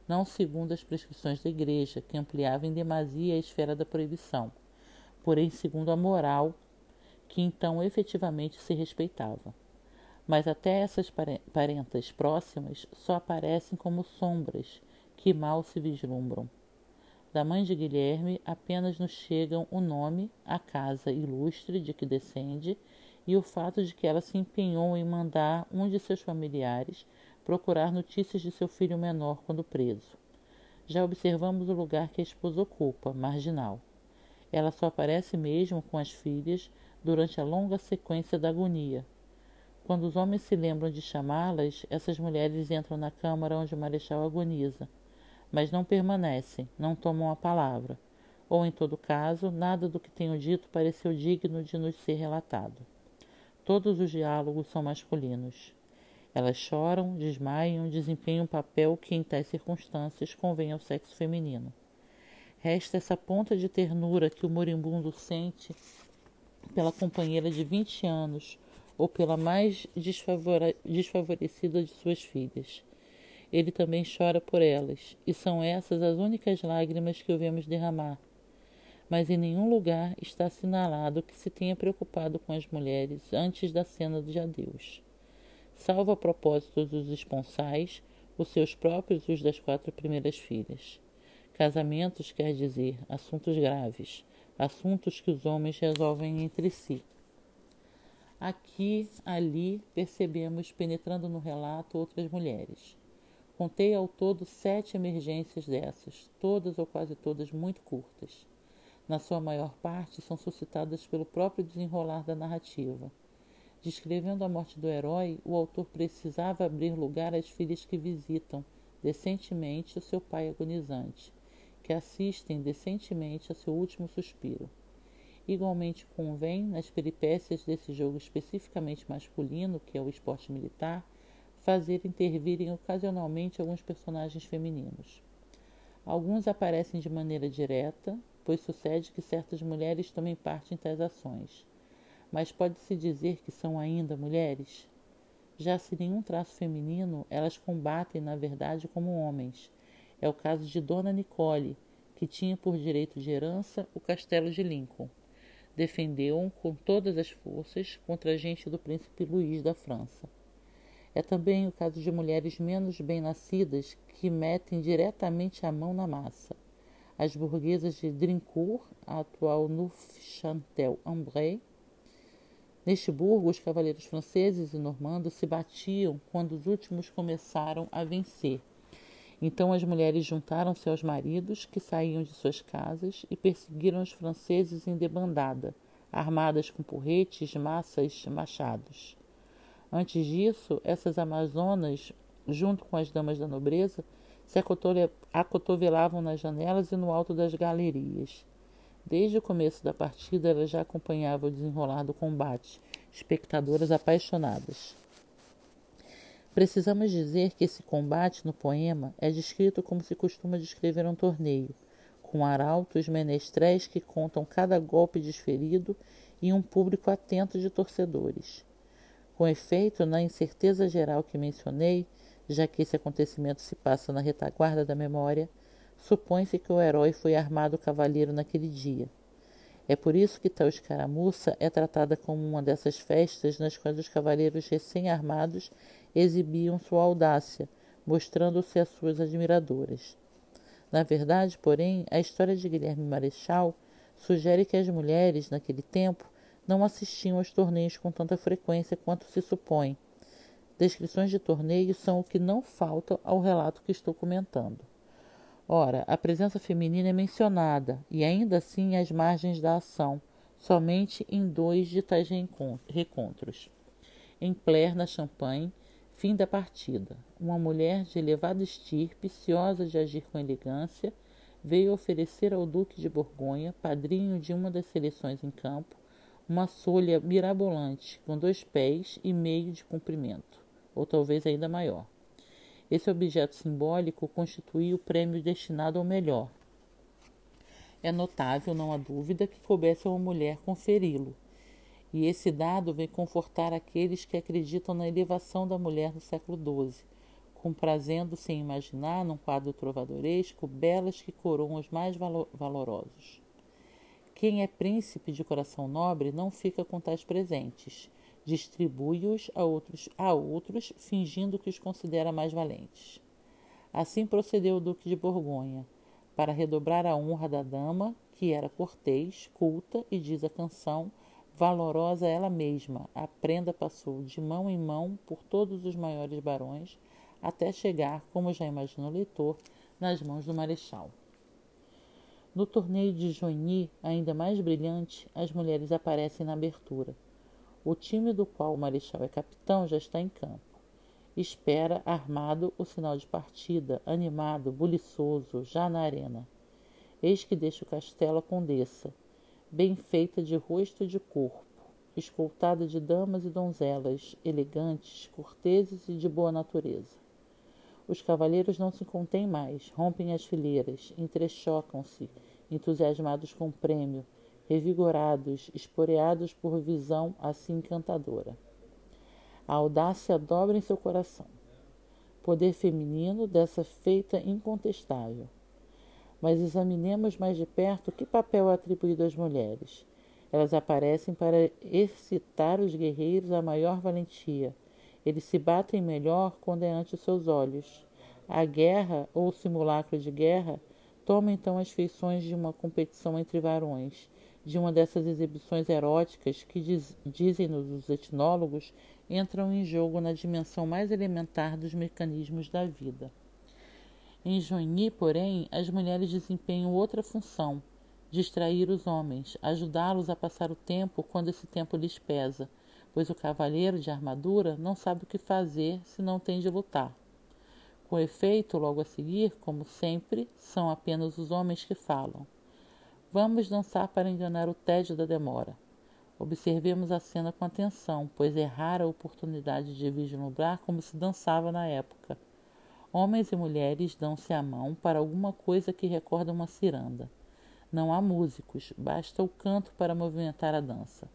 [SPEAKER 1] não segundo as prescrições da Igreja, que ampliava em demasia a esfera da proibição, porém segundo a moral, que então efetivamente se respeitava. Mas até essas parentas próximas só aparecem como sombras que mal se vislumbram. Da mãe de Guilherme apenas nos chegam o nome, a casa ilustre de que descende e o fato de que ela se empenhou em mandar um de seus familiares procurar notícias de seu filho menor quando preso. Já observamos o lugar que a esposa ocupa, marginal. Ela só aparece mesmo com as filhas durante a longa sequência da agonia. Quando os homens se lembram de chamá-las, essas mulheres entram na câmara onde o marechal agoniza, mas não permanecem, não tomam a palavra, ou, em todo caso, nada do que tenho dito pareceu digno de nos ser relatado. Todos os diálogos são masculinos. Elas choram, desmaiam, desempenham um papel que, em tais circunstâncias, convém ao sexo feminino. Resta essa ponta de ternura que o moribundo sente pela companheira de vinte anos ou pela mais desfavorecida de suas filhas. Ele também chora por elas, e são essas as únicas lágrimas que o vemos derramar, mas em nenhum lugar está assinalado que se tenha preocupado com as mulheres antes da cena de adeus. Salvo a propósito dos esponsais, os seus próprios e os das quatro primeiras filhas. Casamentos quer dizer assuntos graves, assuntos que os homens resolvem entre si. Aqui, ali, percebemos penetrando no relato outras mulheres. Contei ao todo sete emergências dessas, todas ou quase todas muito curtas. Na sua maior parte, são suscitadas pelo próprio desenrolar da narrativa. Descrevendo a morte do herói, o autor precisava abrir lugar às filhas que visitam, decentemente, o seu pai agonizante, que assistem decentemente a seu último suspiro. Igualmente convém, nas peripécias desse jogo especificamente masculino, que é o esporte militar, fazer intervirem ocasionalmente alguns personagens femininos. Alguns aparecem de maneira direta, pois sucede que certas mulheres tomem parte em tais ações. Mas pode-se dizer que são ainda mulheres? Já se nenhum traço feminino, elas combatem, na verdade, como homens. É o caso de Dona Nicole, que tinha por direito de herança o castelo de Lincoln defendeu-o com todas as forças contra a gente do príncipe Luís da França. É também o caso de mulheres menos bem-nascidas que metem diretamente a mão na massa. As burguesas de Drincourt, a atual Neufchâtel-Ambray. Neste burgo, os cavaleiros franceses e normandos se batiam quando os últimos começaram a vencer então as mulheres juntaram-se aos maridos que saíam de suas casas e perseguiram os franceses em debandada, armadas com porretes, massas, machados. Antes disso, essas amazonas, junto com as damas da nobreza, se acotovelavam nas janelas e no alto das galerias. Desde o começo da partida, elas já acompanhavam o desenrolar do combate, espectadoras apaixonadas. Precisamos dizer que esse combate no poema é descrito como se costuma descrever um torneio, com arautos menestréis que contam cada golpe desferido e um público atento de torcedores. Com efeito, na incerteza geral que mencionei, já que esse acontecimento se passa na retaguarda da memória, supõe-se que o herói foi armado cavaleiro naquele dia. É por isso que tal escaramuça é tratada como uma dessas festas nas quais os cavaleiros recém-armados exibiam sua audácia, mostrando-se às suas admiradoras. Na verdade, porém, a história de Guilherme Marechal sugere que as mulheres, naquele tempo, não assistiam aos torneios com tanta frequência quanto se supõe. Descrições de torneios são o que não falta ao relato que estou comentando. Ora, a presença feminina é mencionada, e ainda assim às margens da ação, somente em dois de tais recontros. Em Claire, na Champagne, Fim da partida. Uma mulher de elevada estirpe, ciosa de agir com elegância, veio oferecer ao Duque de Borgonha, padrinho de uma das seleções em campo, uma solha mirabolante com dois pés e meio de comprimento, ou talvez ainda maior. Esse objeto simbólico constituía o prêmio destinado ao melhor. É notável, não há dúvida, que coubesse a uma mulher conferi-lo, e esse dado vem confortar aqueles que acreditam na elevação da mulher no século XII, comprazendo-se em imaginar, num quadro trovadoresco, belas que coroam os mais valorosos. Quem é príncipe de coração nobre não fica com tais presentes, distribui-os a outros, a outros, fingindo que os considera mais valentes. Assim procedeu o Duque de Borgonha, para redobrar a honra da dama, que era cortês, culta e diz a canção Valorosa ela mesma, a prenda passou de mão em mão por todos os maiores barões, até chegar, como já imagina o leitor, nas mãos do marechal. No torneio de Joigny, ainda mais brilhante, as mulheres aparecem na abertura. O time do qual o marechal é capitão já está em campo. Espera, armado, o sinal de partida, animado, buliçoso, já na arena. Eis que deixa o castelo a condessa, bem feita de rosto e de corpo, escoltada de damas e donzelas, elegantes, corteses e de boa natureza. Os cavaleiros não se contêm mais, rompem as fileiras, entrechocam-se, entusiasmados com o prêmio, revigorados, esporeados por visão assim encantadora. A audácia dobra em seu coração. Poder feminino dessa feita incontestável. Mas examinemos mais de perto que papel é atribuído às mulheres. Elas aparecem para excitar os guerreiros à maior valentia. Eles se batem melhor quando é ante os seus olhos. A guerra, ou simulacro de guerra, toma então as feições de uma competição entre varões, de uma dessas exibições eróticas que, diz, dizem-nos os etnólogos, entram em jogo na dimensão mais elementar dos mecanismos da vida. Em Joigny, porém, as mulheres desempenham outra função, distrair os homens, ajudá-los a passar o tempo quando esse tempo lhes pesa, pois o cavalheiro de armadura não sabe o que fazer se não tem de lutar. Com efeito, logo a seguir, como sempre, são apenas os homens que falam. Vamos dançar para enganar o tédio da demora. Observemos a cena com atenção, pois é rara a oportunidade de vislumbrar como se dançava na época. Homens e mulheres dão-se a mão para alguma coisa que recorda uma ciranda. Não há músicos, basta o canto para movimentar a dança.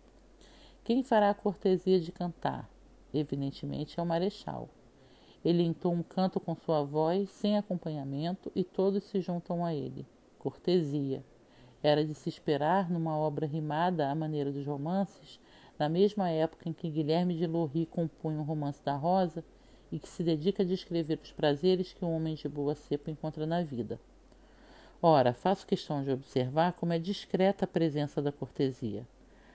[SPEAKER 1] Quem fará a cortesia de cantar? Evidentemente é o marechal. Ele entoa um canto com sua voz, sem acompanhamento, e todos se juntam a ele. Cortesia. Era de se esperar numa obra rimada à maneira dos romances, na mesma época em que Guilherme de Lorry compunha o romance da Rosa e que se dedica a descrever os prazeres que um homem de boa cepa encontra na vida. Ora, faço questão de observar como é discreta a presença da cortesia.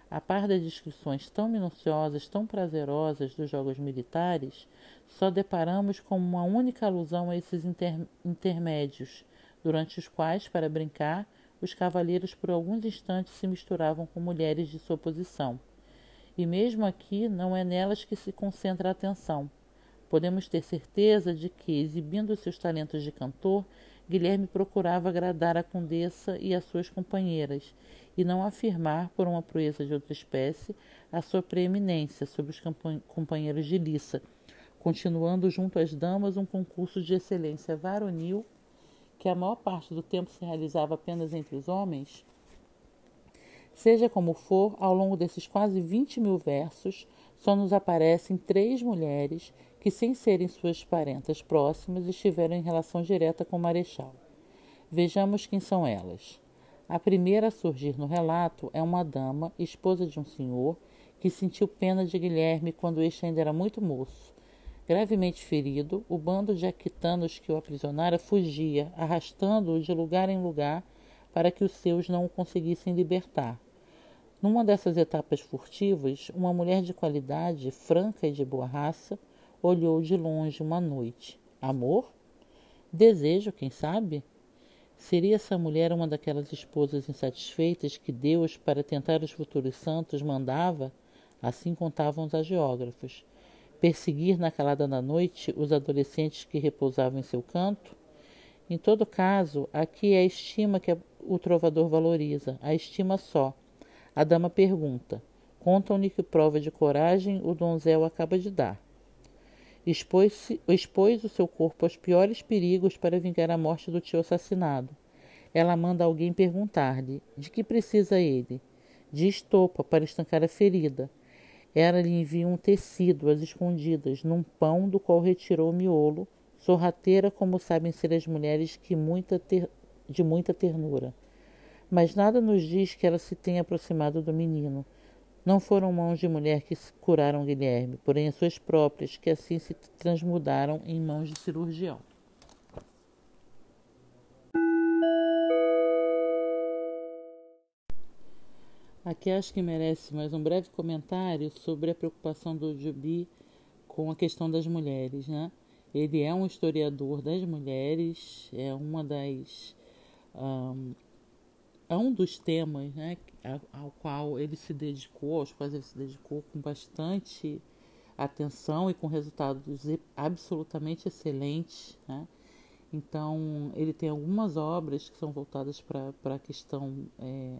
[SPEAKER 1] A par das descrições tão minuciosas, tão prazerosas dos jogos militares, só deparamos com uma única alusão a esses inter intermédios, durante os quais, para brincar, os cavalheiros por alguns instantes se misturavam com mulheres de sua posição. E mesmo aqui não é nelas que se concentra a atenção. Podemos ter certeza de que, exibindo seus talentos de cantor, Guilherme procurava agradar a condessa e as suas companheiras, e não afirmar, por uma proeza de outra espécie, a sua preeminência sobre os companheiros de liça, continuando junto às damas um concurso de excelência varonil que a maior parte do tempo se realizava apenas entre os homens. Seja como for, ao longo desses quase vinte mil versos, só nos aparecem três mulheres que, sem serem suas parentas próximas, estiveram em relação direta com o marechal. Vejamos quem são elas. A primeira a surgir no relato é uma dama, esposa de um senhor, que sentiu pena de Guilherme quando este ainda era muito moço. Gravemente ferido, o bando de aquitanos que o aprisionara fugia, arrastando-o de lugar em lugar para que os seus não o conseguissem libertar. Numa dessas etapas furtivas, uma mulher de qualidade, franca e de boa raça, olhou de longe uma noite. Amor? Desejo, quem sabe? Seria essa mulher uma daquelas esposas insatisfeitas que Deus, para tentar os futuros santos, mandava, assim contavam os agiógrafos, perseguir na calada da noite os adolescentes que repousavam em seu canto? Em todo caso, aqui é a estima que o trovador valoriza, a estima só. A dama pergunta: Contam-lhe que prova de coragem o donzel acaba de dar. Expôs, expôs o seu corpo aos piores perigos para vingar a morte do tio assassinado. Ela manda alguém perguntar-lhe de que precisa ele. De estopa para estancar a ferida. Ela lhe envia um tecido às escondidas, num pão do qual retirou o miolo, sorrateira como sabem ser as mulheres que muita ter, de muita ternura. Mas nada nos diz que ela se tenha aproximado do menino, não foram mãos de mulher que curaram Guilherme, porém as suas próprias, que assim se transmudaram em mãos de cirurgião. Aqui acho que merece mais um breve comentário sobre a preocupação do Jubi com a questão das mulheres, né? Ele é um historiador das mulheres, é uma das um, é um dos temas né, ao qual ele se dedicou, aos quais ele se dedicou com bastante atenção e com resultados absolutamente excelentes. Né? Então, ele tem algumas obras que são voltadas para a questão é,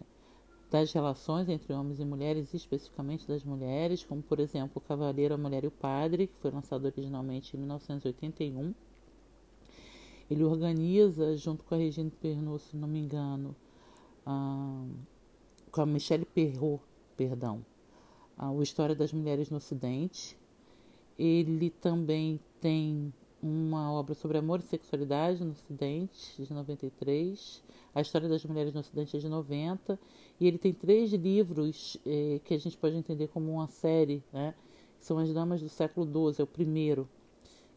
[SPEAKER 1] das relações entre homens e mulheres, especificamente das mulheres, como, por exemplo, O Cavaleiro, a Mulher e o Padre, que foi lançado originalmente em 1981. Ele organiza, junto com a Regina Pernod, se não me engano, ah, com a Michelle Perrault, perdão, o História das Mulheres no Ocidente. Ele também tem uma obra sobre amor e sexualidade no Ocidente, de 93. A História das Mulheres no Ocidente é de 90. E ele tem três livros eh, que a gente pode entender como uma série, né? São As Damas do Século XII, é o primeiro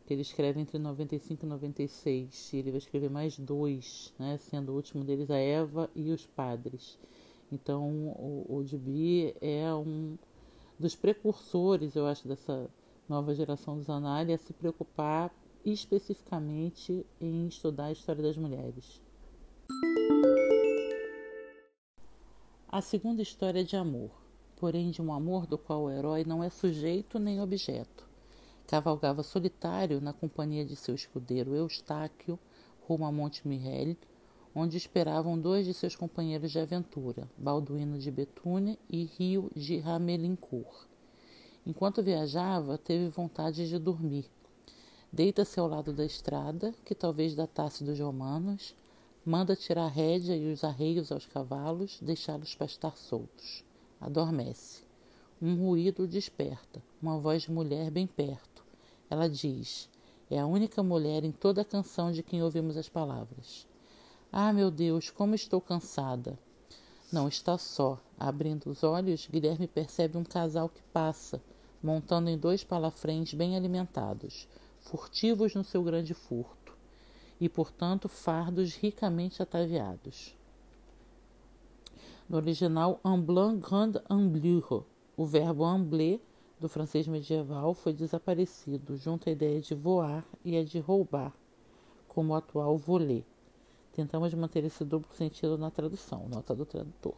[SPEAKER 1] que ele escreve entre 95 e 96, e ele vai escrever mais dois, né, sendo o último deles a Eva e os Padres. Então, o, o Dibi é um dos precursores, eu acho, dessa nova geração dos Zanardi a se preocupar especificamente em estudar a história das mulheres. A segunda história é de amor, porém de um amor do qual o herói não é sujeito nem objeto. Cavalgava solitário na companhia de seu escudeiro Eustáquio rumo a Monte Mirel, onde esperavam dois de seus companheiros de aventura, Balduíno de Betúnia e Rio de Ramelincourt. Enquanto viajava, teve vontade de dormir. Deita-se ao lado da estrada, que talvez datasse dos romanos, Manda tirar a rédea e os arreios aos cavalos, deixá-los pastar soltos. Adormece. Um ruído desperta, uma voz de mulher bem perto. Ela diz: É a única mulher em toda a canção de quem ouvimos as palavras. Ah, meu Deus, como estou cansada! Não está só. Abrindo os olhos, Guilherme percebe um casal que passa, montando em dois palafrens bem alimentados, furtivos no seu grande furto e, portanto, fardos ricamente ataviados. No original, Amblin Grand Amblure, o verbo ambler do francês medieval foi desaparecido, junto à ideia de voar e a de roubar, como o atual voler. Tentamos manter esse duplo sentido na tradução, nota do tradutor.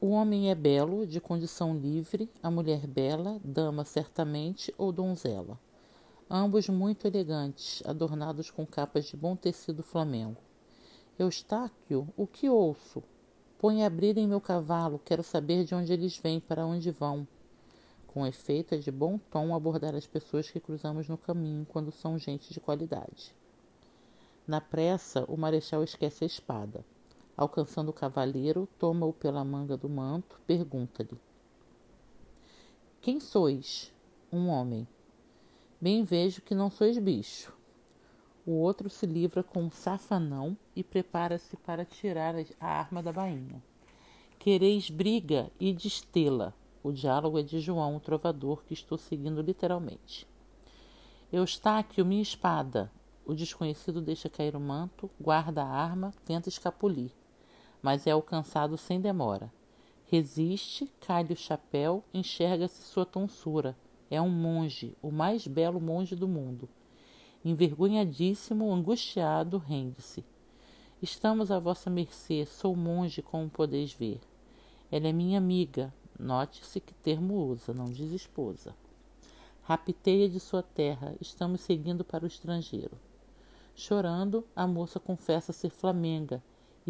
[SPEAKER 1] O homem é belo, de condição livre, a mulher bela, dama certamente ou donzela ambos muito elegantes, adornados com capas de bom tecido flamengo. Eustáquio, o que ouço? Põe a abrir em meu cavalo, quero saber de onde eles vêm, para onde vão. Com efeito, é de bom tom abordar as pessoas que cruzamos no caminho quando são gente de qualidade. Na pressa, o marechal esquece a espada. Alcançando o cavaleiro, toma-o pela manga do manto, pergunta-lhe: Quem sois? Um homem. Bem vejo que não sois bicho. O outro se livra com um safanão e prepara-se para tirar a arma da bainha. Quereis briga e destê-la. O diálogo é de João, o trovador, que estou seguindo literalmente. Eustáquio, minha espada. O desconhecido deixa cair o manto, guarda a arma, tenta escapulir, mas é alcançado sem demora. Resiste, cai-lhe o chapéu, enxerga-se sua tonsura é um monge, o mais belo monge do mundo. Envergonhadíssimo, angustiado, rende-se. Estamos à vossa mercê, sou monge, como podeis ver. Ela é minha amiga, note-se que termo usa, não diz esposa. Rapteia de sua terra, estamos seguindo para o estrangeiro. Chorando, a moça confessa ser flamenga,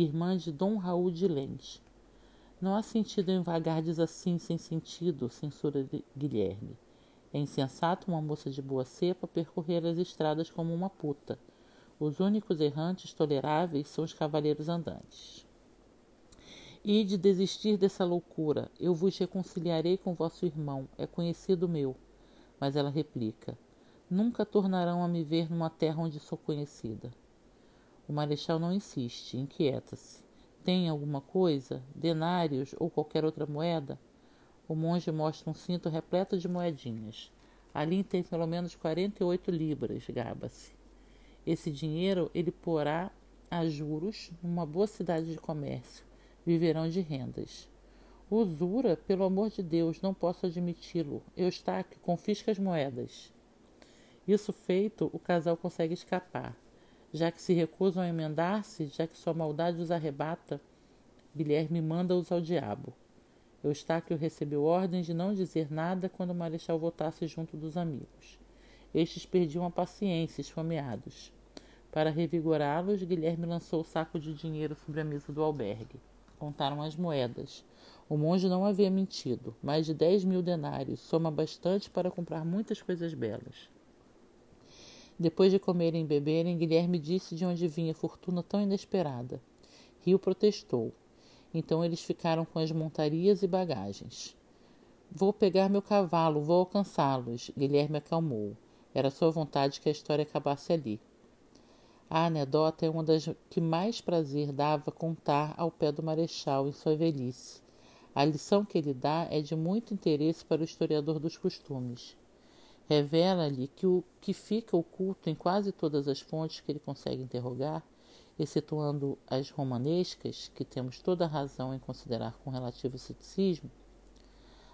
[SPEAKER 1] irmã de Dom Raul de Lens. Não há sentido em vagardes assim sem sentido, censura Guilherme. É insensato uma moça de boa cepa percorrer as estradas como uma puta. Os únicos errantes toleráveis são os cavaleiros andantes. E de desistir dessa loucura, eu vos reconciliarei com vosso irmão, é conhecido meu. Mas ela replica: Nunca tornarão a me ver numa terra onde sou conhecida. O marechal não insiste, inquieta-se. Tem alguma coisa, denários ou qualquer outra moeda? O monge mostra um cinto repleto de moedinhas. Ali tem pelo menos 48 libras, gaba-se. Esse dinheiro ele porá a juros numa boa cidade de comércio. Viverão de rendas. Usura, pelo amor de Deus, não posso admiti-lo. Eustáquio, confisca as moedas. Isso feito, o casal consegue escapar. Já que se recusam a emendar-se, já que sua maldade os arrebata, Guilherme manda-os ao diabo. Eustáquio recebeu ordens de não dizer nada quando o marechal voltasse junto dos amigos. Estes perdiam a paciência, esfomeados. Para revigorá-los, Guilherme lançou o saco de dinheiro sobre a mesa do albergue. Contaram as moedas. O monge não havia mentido. Mais de dez mil denários, soma bastante para comprar muitas coisas belas. Depois de comerem e beberem, Guilherme disse de onde vinha fortuna tão inesperada. Rio protestou. Então eles ficaram com as montarias e bagagens. Vou pegar meu cavalo, vou alcançá-los. Guilherme acalmou. Era sua vontade que a história acabasse ali. A anedota é uma das que mais prazer dava contar ao pé do marechal em sua velhice. A lição que ele dá é de muito interesse para o historiador dos costumes. Revela-lhe que o que fica oculto em quase todas as fontes que ele consegue interrogar excetuando as romanescas, que temos toda a razão em considerar com relativo ceticismo,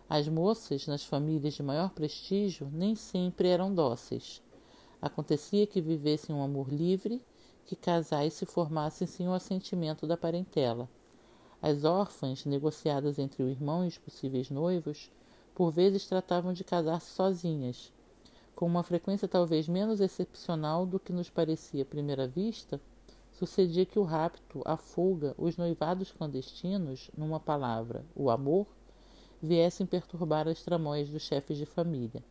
[SPEAKER 1] as moças nas famílias de maior prestígio nem sempre eram dóceis. Acontecia que vivessem um amor livre, que casais se formassem sem o assentimento da parentela. As órfãs, negociadas entre o irmão e os possíveis noivos, por vezes tratavam de casar-se sozinhas. Com uma frequência talvez menos excepcional do que nos parecia à primeira vista, sucedia que o rapto, a fuga, os noivados clandestinos, numa palavra, o amor, viessem perturbar as tramóias dos chefes de família.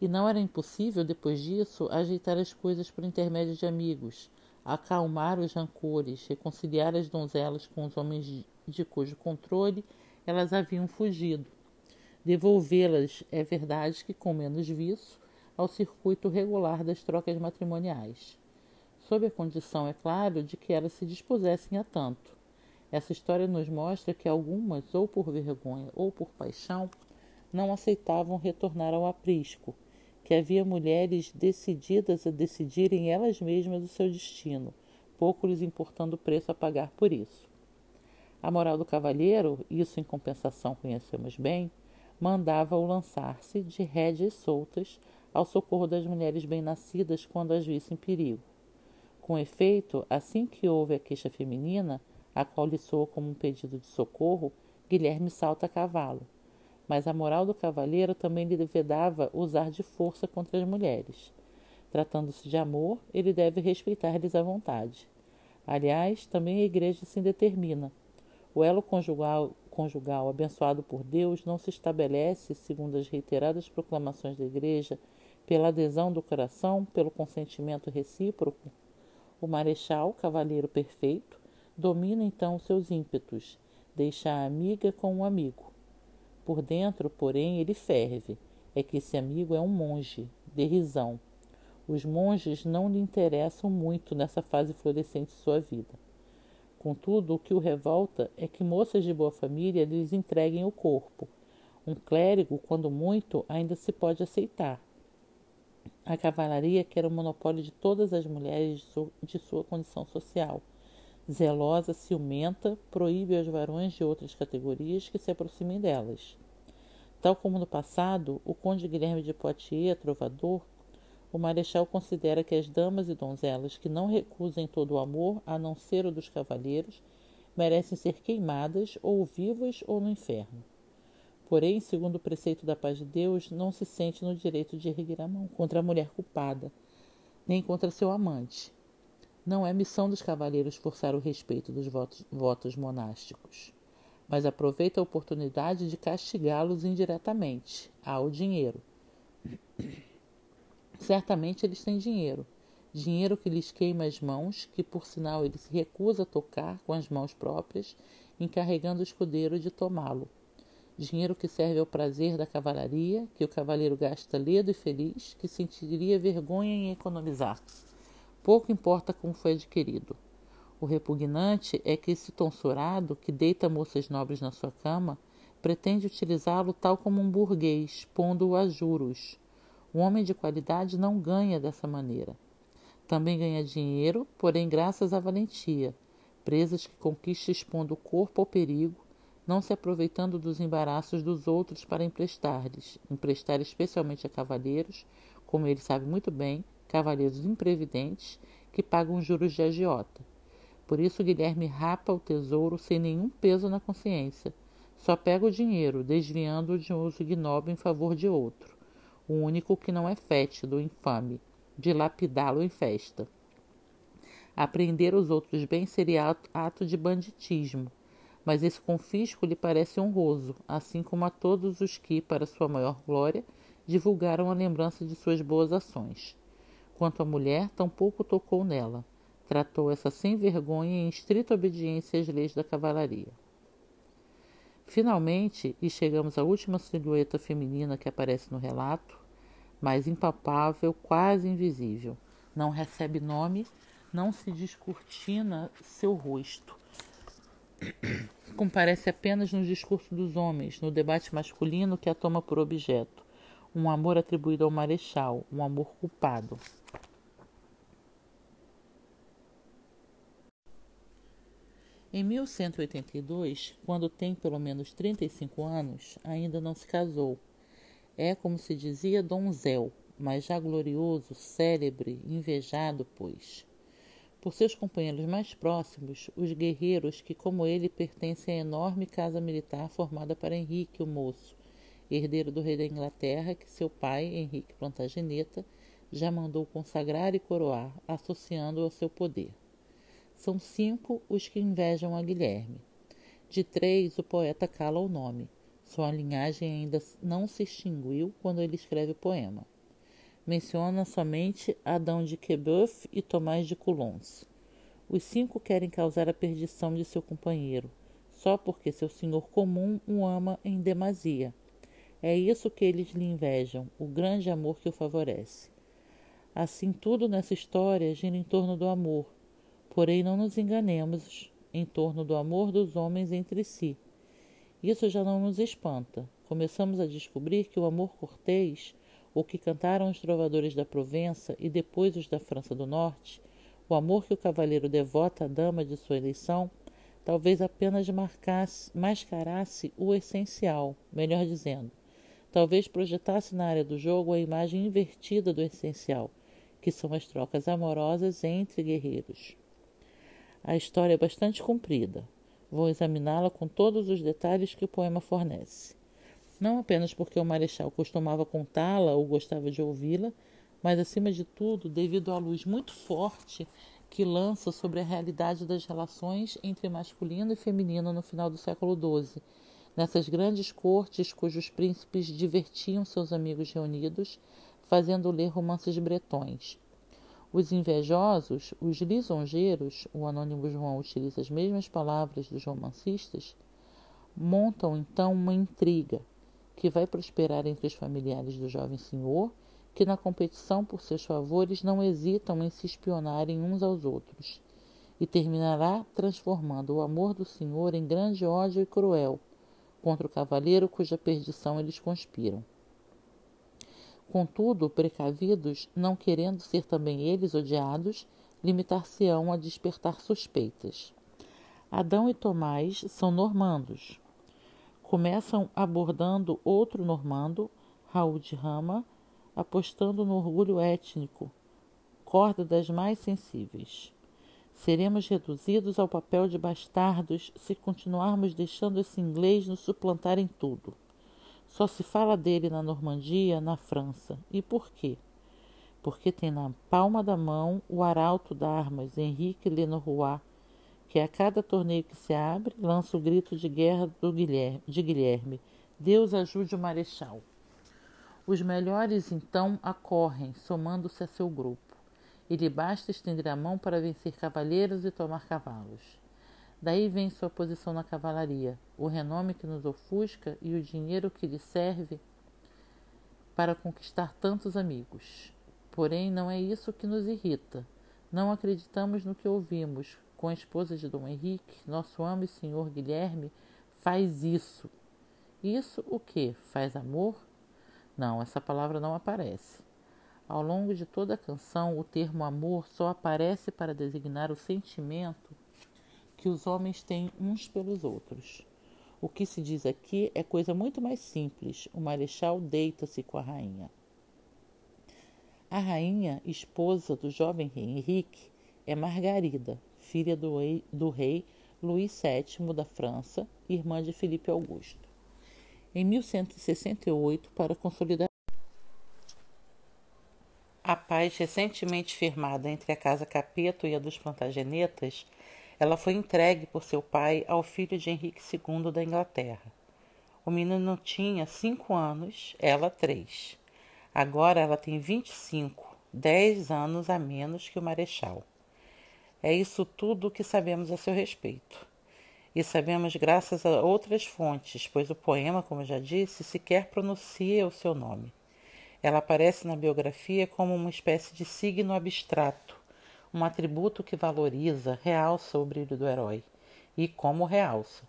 [SPEAKER 1] E não era impossível, depois disso, ajeitar as coisas por intermédio de amigos, acalmar os rancores, reconciliar as donzelas com os homens de cujo controle elas haviam fugido, devolvê-las, é verdade que com menos vício, ao circuito regular das trocas matrimoniais sob a condição, é claro, de que elas se dispusessem a tanto. Essa história nos mostra que algumas, ou por vergonha ou por paixão, não aceitavam retornar ao aprisco, que havia mulheres decididas a decidirem elas mesmas o seu destino, pouco lhes importando o preço a pagar por isso. A moral do cavalheiro, isso em compensação conhecemos bem, mandava-o lançar-se de rédeas soltas ao socorro das mulheres bem-nascidas quando as visse em perigo. Com efeito, assim que houve a queixa feminina, a qual lhe soou como um pedido de socorro, Guilherme salta a cavalo. Mas a moral do cavalheiro também lhe vedava usar de força contra as mulheres. Tratando-se de amor, ele deve respeitar-lhes a vontade. Aliás, também a igreja se determina. O elo conjugal, conjugal abençoado por Deus não se estabelece, segundo as reiteradas proclamações da igreja, pela adesão do coração, pelo consentimento recíproco, o marechal, cavaleiro perfeito, domina então seus ímpetos, deixa a amiga com o amigo. Por dentro, porém, ele ferve. É que esse amigo é um monge, de risão. Os monges não lhe interessam muito nessa fase florescente de sua vida. Contudo, o que o revolta é que moças de boa família lhes entreguem o corpo. Um clérigo, quando muito, ainda se pode aceitar a cavalaria quer o monopólio de todas as mulheres de sua condição social. Zelosa, ciumenta, proíbe aos varões de outras categorias que se aproximem delas. Tal como no passado, o conde Guilherme de Poitiers, trovador, o marechal considera que as damas e donzelas que não recusem todo o amor, a não ser o dos cavalheiros, merecem ser queimadas ou vivas ou no inferno. Porém, segundo o preceito da paz de Deus, não se sente no direito de erguer a mão contra a mulher culpada, nem contra seu amante. Não é missão dos cavaleiros forçar o respeito dos votos, votos monásticos, mas aproveita a oportunidade de castigá-los indiretamente. Há o dinheiro. Certamente eles têm dinheiro. Dinheiro que lhes queima as mãos, que por sinal ele se recusa a tocar com as mãos próprias, encarregando o escudeiro de tomá-lo dinheiro que serve ao prazer da cavalaria, que o cavaleiro gasta ledo e feliz, que sentiria vergonha em economizar. Pouco importa como foi adquirido. O repugnante é que esse tonsurado, que deita moças nobres na sua cama, pretende utilizá-lo tal como um burguês, pondo-o a juros. Um homem de qualidade não ganha dessa maneira. Também ganha dinheiro, porém graças à valentia, presas que conquista expondo o corpo ao perigo, não se aproveitando dos embaraços dos outros para emprestar-lhes, emprestar especialmente a cavalheiros, como ele sabe muito bem, cavalheiros imprevidentes, que pagam juros de agiota. Por isso Guilherme rapa o tesouro sem nenhum peso na consciência. Só pega o dinheiro, desviando-o de um uso ignóbil em favor de outro, o único que não é fétido, infame, de lapidá-lo em festa. Apreender os outros bens seria ato de banditismo, mas esse confisco lhe parece honroso, assim como a todos os que, para sua maior glória, divulgaram a lembrança de suas boas ações. Quanto à mulher, tampouco tocou nela. Tratou essa sem vergonha em estrita obediência às leis da cavalaria. Finalmente, e chegamos à última silhueta feminina que aparece no relato, mais impalpável, quase invisível. Não recebe nome, não se descortina seu rosto comparece apenas no discurso dos homens, no debate masculino que a toma por objeto, um amor atribuído ao marechal, um amor culpado. Em 1182, quando tem pelo menos 35 anos, ainda não se casou. É, como se dizia, donzel, mas já glorioso, célebre, invejado, pois. Por seus companheiros mais próximos, os guerreiros que, como ele, pertencem à enorme casa militar formada para Henrique, o Moço, herdeiro do rei da Inglaterra, que seu pai, Henrique Plantageneta, já mandou consagrar e coroar, associando-o ao seu poder. São cinco os que invejam a Guilherme. De três, o poeta cala o nome. Sua linhagem ainda não se extinguiu quando ele escreve o poema. Menciona somente Adão de Quebeuf e Tomás de Coulons. Os cinco querem causar a perdição de seu companheiro, só porque seu senhor comum o ama em demasia. É isso que eles lhe invejam, o grande amor que o favorece. Assim, tudo nessa história gira em torno do amor, Porém, não nos enganemos em torno do amor dos homens entre si. Isso já não nos espanta. Começamos a descobrir que o amor cortês, o que cantaram os trovadores da Provença e depois os da França do Norte, o amor que o cavaleiro devota à dama de sua eleição, talvez apenas marcasse, mascarasse o essencial, melhor dizendo, talvez projetasse na área do jogo a imagem invertida do essencial, que são as trocas amorosas entre guerreiros. A história é bastante comprida. Vou examiná-la com todos os detalhes que o poema fornece. Não apenas porque o marechal costumava contá-la ou gostava de ouvi-la, mas acima de tudo devido à luz muito forte que lança sobre a realidade das relações entre masculino e feminino no final do século XII, nessas grandes cortes cujos príncipes divertiam seus amigos reunidos, fazendo ler romances bretões. Os invejosos, os lisonjeiros, o anônimo João utiliza as mesmas palavras dos romancistas, montam então uma intriga que vai prosperar entre os familiares do jovem senhor, que na competição por seus favores não hesitam em se espionarem uns aos outros, e terminará transformando o amor do senhor em grande ódio e cruel contra o cavaleiro cuja perdição eles conspiram. Contudo, precavidos, não querendo ser também eles odiados, limitar-se-ão a despertar suspeitas. Adão e Tomás são normandos. Começam abordando outro normando, Raul de Rama, apostando no orgulho étnico, corda das mais sensíveis. Seremos reduzidos ao papel de bastardos se continuarmos deixando esse inglês nos suplantar em tudo. Só se fala dele na Normandia, na França. E por quê? Porque tem na palma da mão o arauto d'armas Henrique Lenorroy, que a cada torneio que se abre lança o grito de guerra Guilherme, de Guilherme: Deus ajude o marechal. Os melhores então acorrem, somando-se a seu grupo. E lhe basta estender a mão para vencer cavalheiros e tomar cavalos. Daí vem sua posição na cavalaria, o renome que nos ofusca e o dinheiro que lhe serve para conquistar tantos amigos. Porém, não é isso que nos irrita. Não acreditamos no que ouvimos. Com a esposa de Dom Henrique, nosso amo e senhor Guilherme faz isso. Isso o que? Faz amor? Não, essa palavra não aparece. Ao longo de toda a canção, o termo amor só aparece para designar o sentimento que os homens têm uns pelos outros. O que se diz aqui é coisa muito mais simples. O marechal deita-se com a rainha. A rainha, esposa do jovem rei Henrique, é Margarida, filha do rei, do rei Luís VII da França, irmã de Filipe Augusto. Em 1168, para consolidar a paz recentemente firmada entre a Casa Capeto e a dos Plantagenetas, ela foi entregue por seu pai ao filho de Henrique II da Inglaterra. O menino tinha cinco anos, ela três. Agora ela tem vinte e cinco, dez anos a menos que o marechal. É isso tudo o que sabemos a seu respeito. E sabemos graças a outras fontes, pois o poema, como já disse, sequer pronuncia o seu nome. Ela aparece na biografia como uma espécie de signo abstrato, um atributo que valoriza, realça o brilho do herói. E como realça?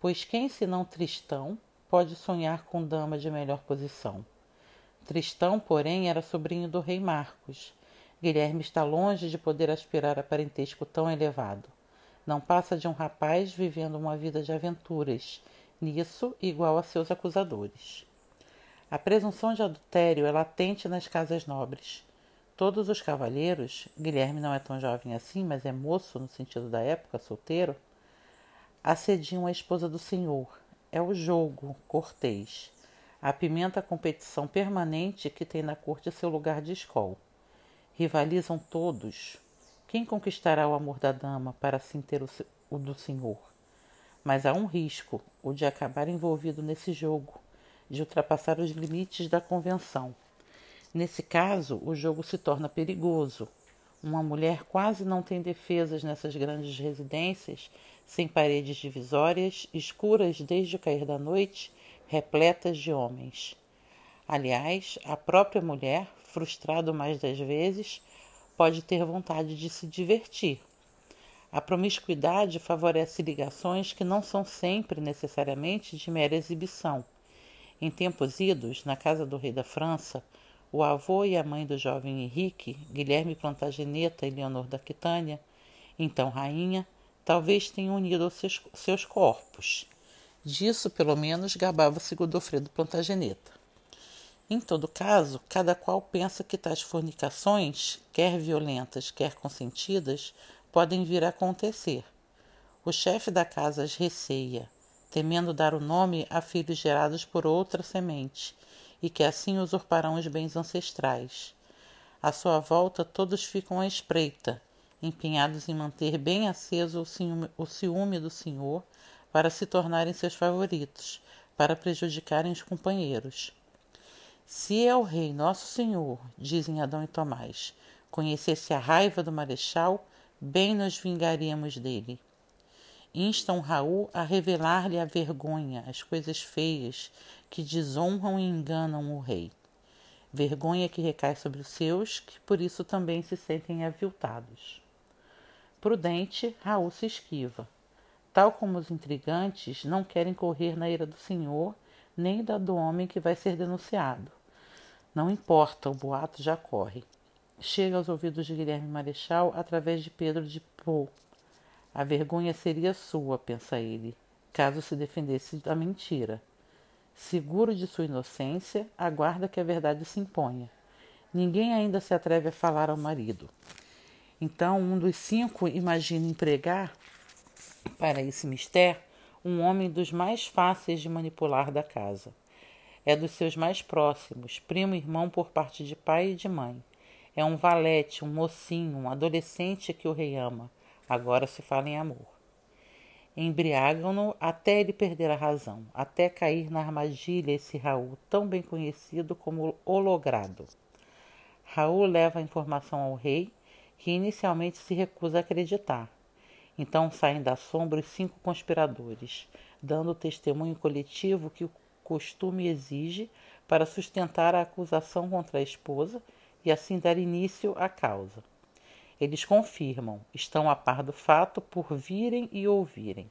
[SPEAKER 1] Pois quem senão Tristão pode sonhar com dama de melhor posição? Tristão, porém, era sobrinho do rei Marcos. Guilherme está longe de poder aspirar a parentesco tão elevado. Não passa de um rapaz vivendo uma vida de aventuras, nisso igual a seus acusadores. A presunção de adultério é latente nas casas nobres. Todos os cavalheiros, Guilherme não é tão jovem assim, mas é moço no sentido da época, solteiro, assediam a esposa do senhor. É o jogo cortês. Apimenta a competição permanente que tem na corte seu lugar de escola. Rivalizam todos. Quem conquistará o amor da dama para assim ter o, o do senhor? Mas há um risco, o de acabar envolvido nesse jogo, de ultrapassar os limites da convenção. Nesse caso, o jogo se torna perigoso. Uma mulher quase não tem defesas nessas grandes residências sem paredes divisórias, escuras desde o cair da noite, repletas de homens. Aliás, a própria mulher, frustrada mais das vezes, pode ter vontade de se divertir. A promiscuidade favorece ligações que não são sempre necessariamente de mera exibição. Em tempos idos, na casa do rei da França, o avô e a mãe do jovem Henrique, Guilherme Plantageneta e Leonor da Quitânia, então rainha, talvez tenham unido seus, seus corpos. Disso, pelo menos, gabava-se Godofredo Plantageneta. Em todo caso, cada qual pensa que tais fornicações, quer violentas, quer consentidas, podem vir a acontecer. O chefe da casa as receia, temendo dar o nome a filhos gerados por outra semente, e que assim usurparão os bens ancestrais. À sua volta todos ficam à espreita, empenhados em manter bem aceso o ciúme, o ciúme do senhor para se tornarem seus favoritos, para prejudicarem os companheiros. Se é o rei nosso senhor, dizem Adão e Tomás, conhecesse a raiva do marechal, bem nos vingaríamos dele. Instam Raul a revelar-lhe a vergonha, as coisas feias que desonram e enganam o rei. Vergonha que recai sobre os seus, que por isso também se sentem aviltados. Prudente, Raul se esquiva. Tal como os intrigantes, não querem correr na ira do senhor, nem da do homem que vai ser denunciado. Não importa, o boato já corre. Chega aos ouvidos de Guilherme Marechal através de Pedro de Pau. A vergonha seria sua, pensa ele, caso se defendesse da mentira. Seguro de sua inocência, aguarda que a verdade se imponha. Ninguém ainda se atreve a falar ao marido. Então, um dos cinco imagina empregar para esse mistério um homem dos mais fáceis de manipular da casa. É dos seus mais próximos, primo e irmão por parte de pai e de mãe. É um valete, um mocinho, um adolescente que o rei ama. Agora se fala em amor. Embriagam-no até ele perder a razão, até cair na armadilha esse Raul, tão bem conhecido como o logrado. Raul leva a informação ao rei que inicialmente se recusa a acreditar. Então saem da sombra os cinco conspiradores, dando o testemunho coletivo que o costume exige para sustentar a acusação contra a esposa e assim dar início à causa. Eles confirmam, estão a par do fato por virem e ouvirem.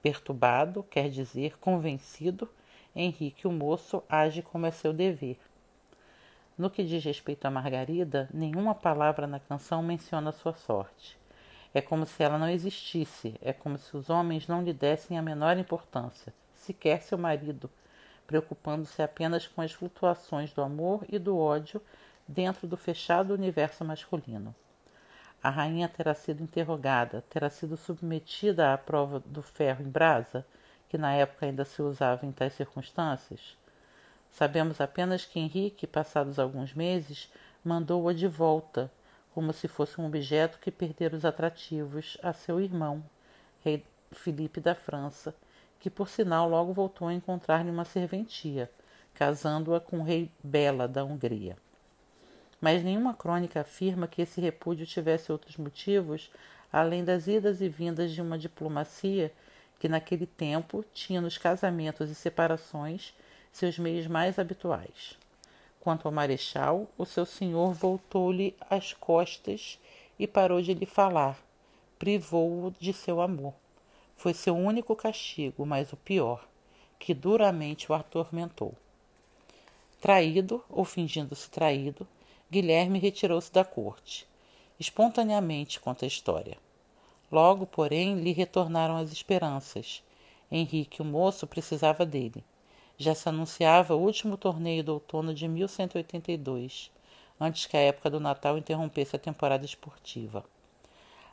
[SPEAKER 1] Perturbado, quer dizer convencido, Henrique o moço age como é seu dever, no que diz respeito a Margarida, nenhuma palavra na canção menciona sua sorte. É como se ela não existisse, é como se os homens não lhe dessem a menor importância, sequer seu marido, preocupando-se apenas com as flutuações do amor e do ódio dentro do fechado universo masculino. A rainha terá sido interrogada, terá sido submetida à prova do ferro em brasa, que na época ainda se usava em tais circunstâncias? Sabemos apenas que Henrique, passados alguns meses, mandou-a de volta, como se fosse um objeto que perdera os atrativos, a seu irmão, rei Filipe da França, que por sinal logo voltou a encontrar-lhe uma serventia, casando-a com o rei Bela da Hungria. Mas nenhuma crônica afirma que esse repúdio tivesse outros motivos além das idas e vindas de uma diplomacia que naquele tempo tinha nos casamentos e separações seus meios mais habituais. Quanto ao marechal, o seu senhor voltou-lhe as costas e parou de lhe falar, privou-o de seu amor. Foi seu único castigo, mas o pior, que duramente o atormentou. Traído, ou fingindo-se traído, Guilherme retirou-se da corte. Espontaneamente conta a história. Logo, porém, lhe retornaram as esperanças. Henrique, o moço, precisava dele. Já se anunciava o último torneio do outono de 1182, antes que a época do Natal interrompesse a temporada esportiva.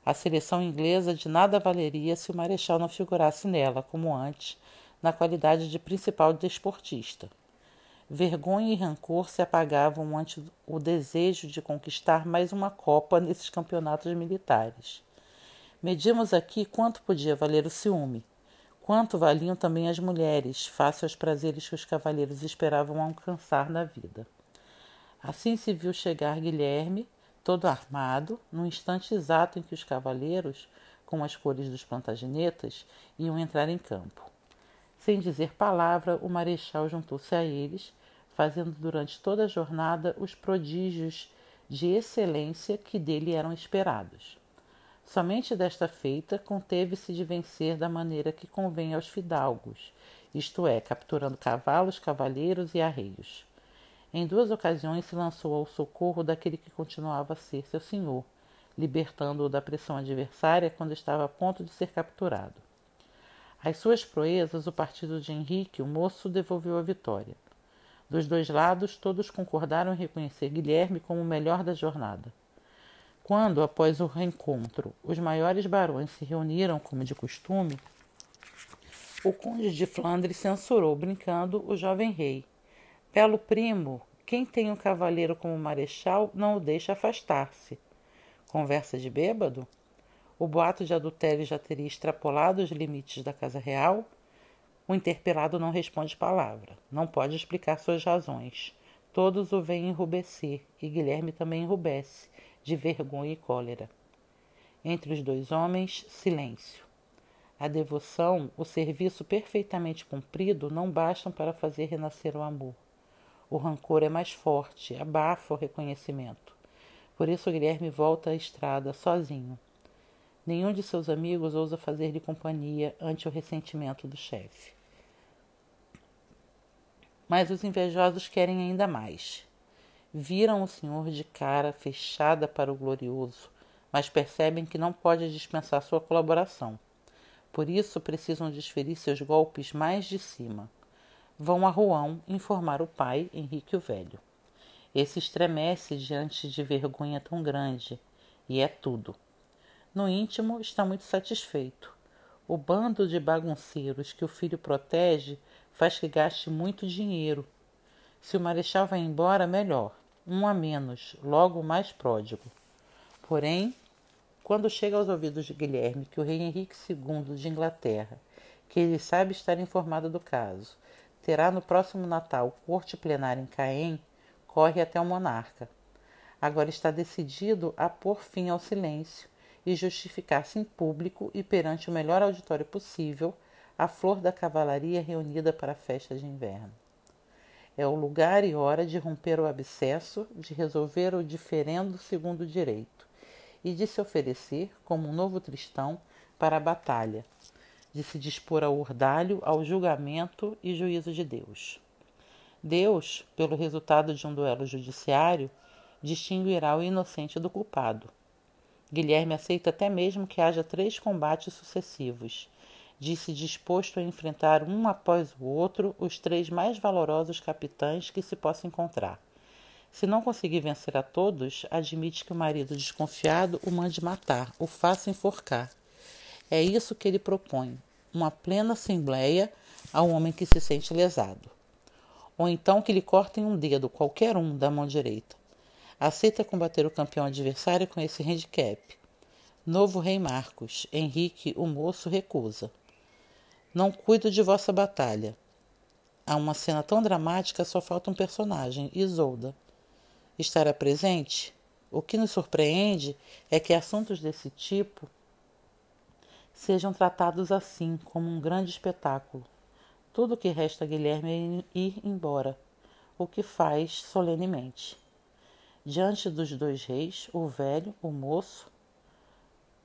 [SPEAKER 1] A seleção inglesa de nada valeria se o Marechal não figurasse nela, como antes, na qualidade de principal desportista. Vergonha e rancor se apagavam ante o desejo de conquistar mais uma Copa nesses campeonatos militares. Medimos aqui quanto podia valer o ciúme, quanto valiam também as mulheres, face aos prazeres que os cavaleiros esperavam alcançar na vida. Assim se viu chegar Guilherme, todo armado, no instante exato em que os cavaleiros, com as cores dos plantagenetas, iam entrar em campo. Sem dizer palavra, o marechal juntou-se a eles, fazendo durante toda a jornada os prodígios de excelência que dele eram esperados. Somente desta feita conteve-se de vencer da maneira que convém aos fidalgos, isto é, capturando cavalos, cavalheiros e arreios. Em duas ocasiões se lançou ao socorro daquele que continuava a ser seu senhor, libertando-o da pressão adversária quando estava a ponto de ser capturado. Às suas proezas, o partido de Henrique, o moço, devolveu a vitória. Dos dois lados, todos concordaram em reconhecer Guilherme como o melhor da jornada. Quando, após o reencontro, os maiores barões se reuniram como de costume, o conde de Flandres censurou, brincando, o jovem rei. Belo primo, quem tem um cavaleiro como marechal não o deixa afastar-se. Conversa de bêbado? O boato de adultério já teria extrapolado os limites da casa real? O interpelado não responde palavra, não pode explicar suas razões. Todos o veem enrubescer, e Guilherme também enrubesce, de vergonha e cólera. Entre os dois homens, silêncio. A devoção, o serviço perfeitamente cumprido não bastam para fazer renascer o amor. O rancor é mais forte, abafa o reconhecimento. Por isso Guilherme volta à estrada sozinho. Nenhum de seus amigos ousa fazer-lhe companhia ante o ressentimento do chefe. Mas os invejosos querem ainda mais. Viram o Senhor de cara fechada para o glorioso, mas percebem que não pode dispensar sua colaboração. Por isso precisam desferir seus golpes mais de cima. Vão a Rouen informar o pai, Henrique o Velho. Esse estremece diante de vergonha tão grande, e é tudo. No íntimo está muito satisfeito. O bando de bagunceiros que o filho protege faz que gaste muito dinheiro. Se o marechal vai embora, melhor um a menos, logo mais pródigo. Porém, quando chega aos ouvidos de Guilherme que o rei Henrique II de Inglaterra, que ele sabe estar informado do caso, terá no próximo Natal corte plenária em Caen, corre até o monarca. Agora está decidido a pôr fim ao silêncio e justificar-se em público e perante o melhor auditório possível a flor da cavalaria reunida para a festa de inverno. É o lugar e hora de romper o abscesso, de resolver o diferendo segundo o direito, e de se oferecer, como um novo Tristão, para a batalha, de se dispor ao ordalho, ao julgamento e juízo de Deus. Deus, pelo resultado de um duelo judiciário, distinguirá o inocente do culpado. Guilherme aceita até mesmo que haja três combates sucessivos, disse disposto a enfrentar um após o outro os três mais valorosos capitães que se possa encontrar. Se não conseguir vencer a todos, admite que o marido desconfiado o mande matar, o faça enforcar. É isso que ele propõe, uma plena assembleia ao homem que se sente lesado. Ou então que lhe cortem um dedo, qualquer um, da mão direita. Aceita combater o campeão adversário com esse handicap. Novo rei Marcos, Henrique, o moço, recusa. Não cuido de vossa batalha. Há uma cena tão dramática, só falta um personagem, Isolda. Estará presente? O que nos surpreende é que assuntos desse tipo sejam tratados assim, como um grande espetáculo. Tudo o que resta a Guilherme é ir embora, o que faz solenemente. Diante dos dois reis, o velho, o moço,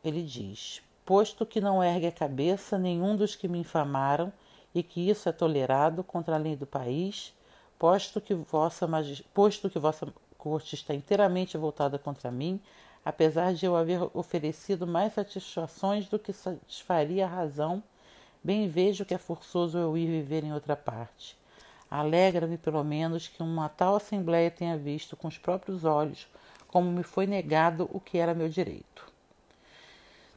[SPEAKER 1] ele diz: posto que não ergue a cabeça nenhum dos que me infamaram, e que isso é tolerado contra a lei do país, posto que vossa, posto que vossa corte está inteiramente voltada contra mim, apesar de eu haver oferecido mais satisfações do que satisfaria a razão, bem vejo que é forçoso eu ir viver em outra parte. Alegra-me, pelo menos, que uma tal assembleia tenha visto com os próprios olhos como me foi negado o que era meu direito.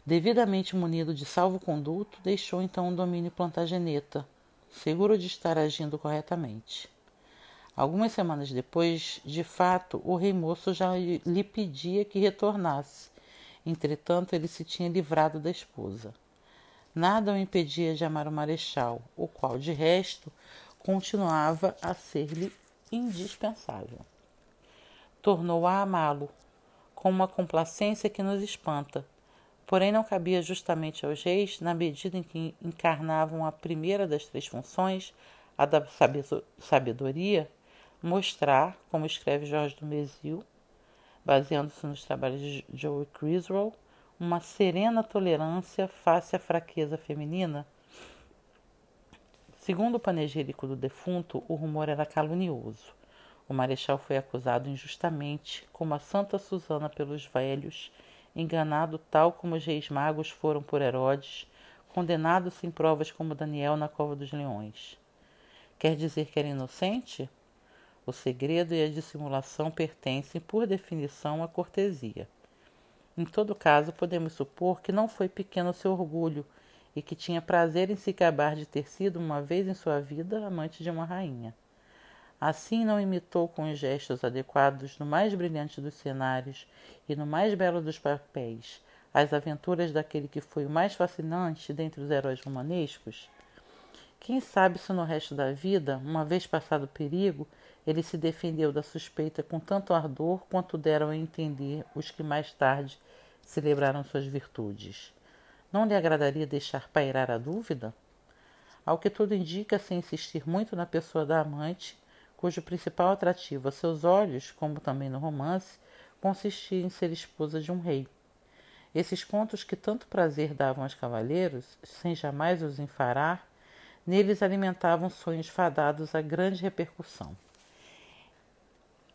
[SPEAKER 1] Devidamente munido de salvo-conduto, deixou então o domínio plantageneta, seguro de estar agindo corretamente. Algumas semanas depois, de fato, o rei moço já lhe pedia que retornasse. Entretanto, ele se tinha livrado da esposa. Nada o impedia de amar o marechal, o qual, de resto, continuava a ser-lhe indispensável. Tornou a amá-lo, com uma complacência que nos espanta, porém não cabia justamente aos reis, na medida em que encarnavam a primeira das três funções, a da sabedoria, mostrar, como escreve Jorge do Mesil, baseando-se nos trabalhos de Joey Criswell, uma serena tolerância face à fraqueza feminina. Segundo o panegírico do defunto, o rumor era calunioso. O marechal foi acusado injustamente, como a Santa Susana pelos velhos, enganado tal como os reis magos foram por Herodes, condenado sem provas como Daniel na cova dos leões. Quer dizer que era inocente? O segredo e a dissimulação pertencem, por definição, à cortesia. Em todo caso, podemos supor que não foi pequeno seu orgulho e que tinha prazer em se gabar de ter sido, uma vez em sua vida, amante de uma rainha. Assim não imitou com os gestos adequados no mais brilhante dos cenários e no mais belo dos papéis as aventuras daquele que foi o mais fascinante dentre os heróis romanescos? Quem sabe se no resto da vida, uma vez passado o perigo, ele se defendeu da suspeita com tanto ardor quanto deram a entender os que mais tarde celebraram suas virtudes. Não lhe agradaria deixar pairar a dúvida? Ao que tudo indica, sem insistir muito na pessoa da amante, cujo principal atrativo a seus olhos, como também no romance, consistia em ser esposa de um rei. Esses contos que tanto prazer davam aos cavalheiros, sem jamais os enfarar, neles alimentavam sonhos fadados a grande repercussão.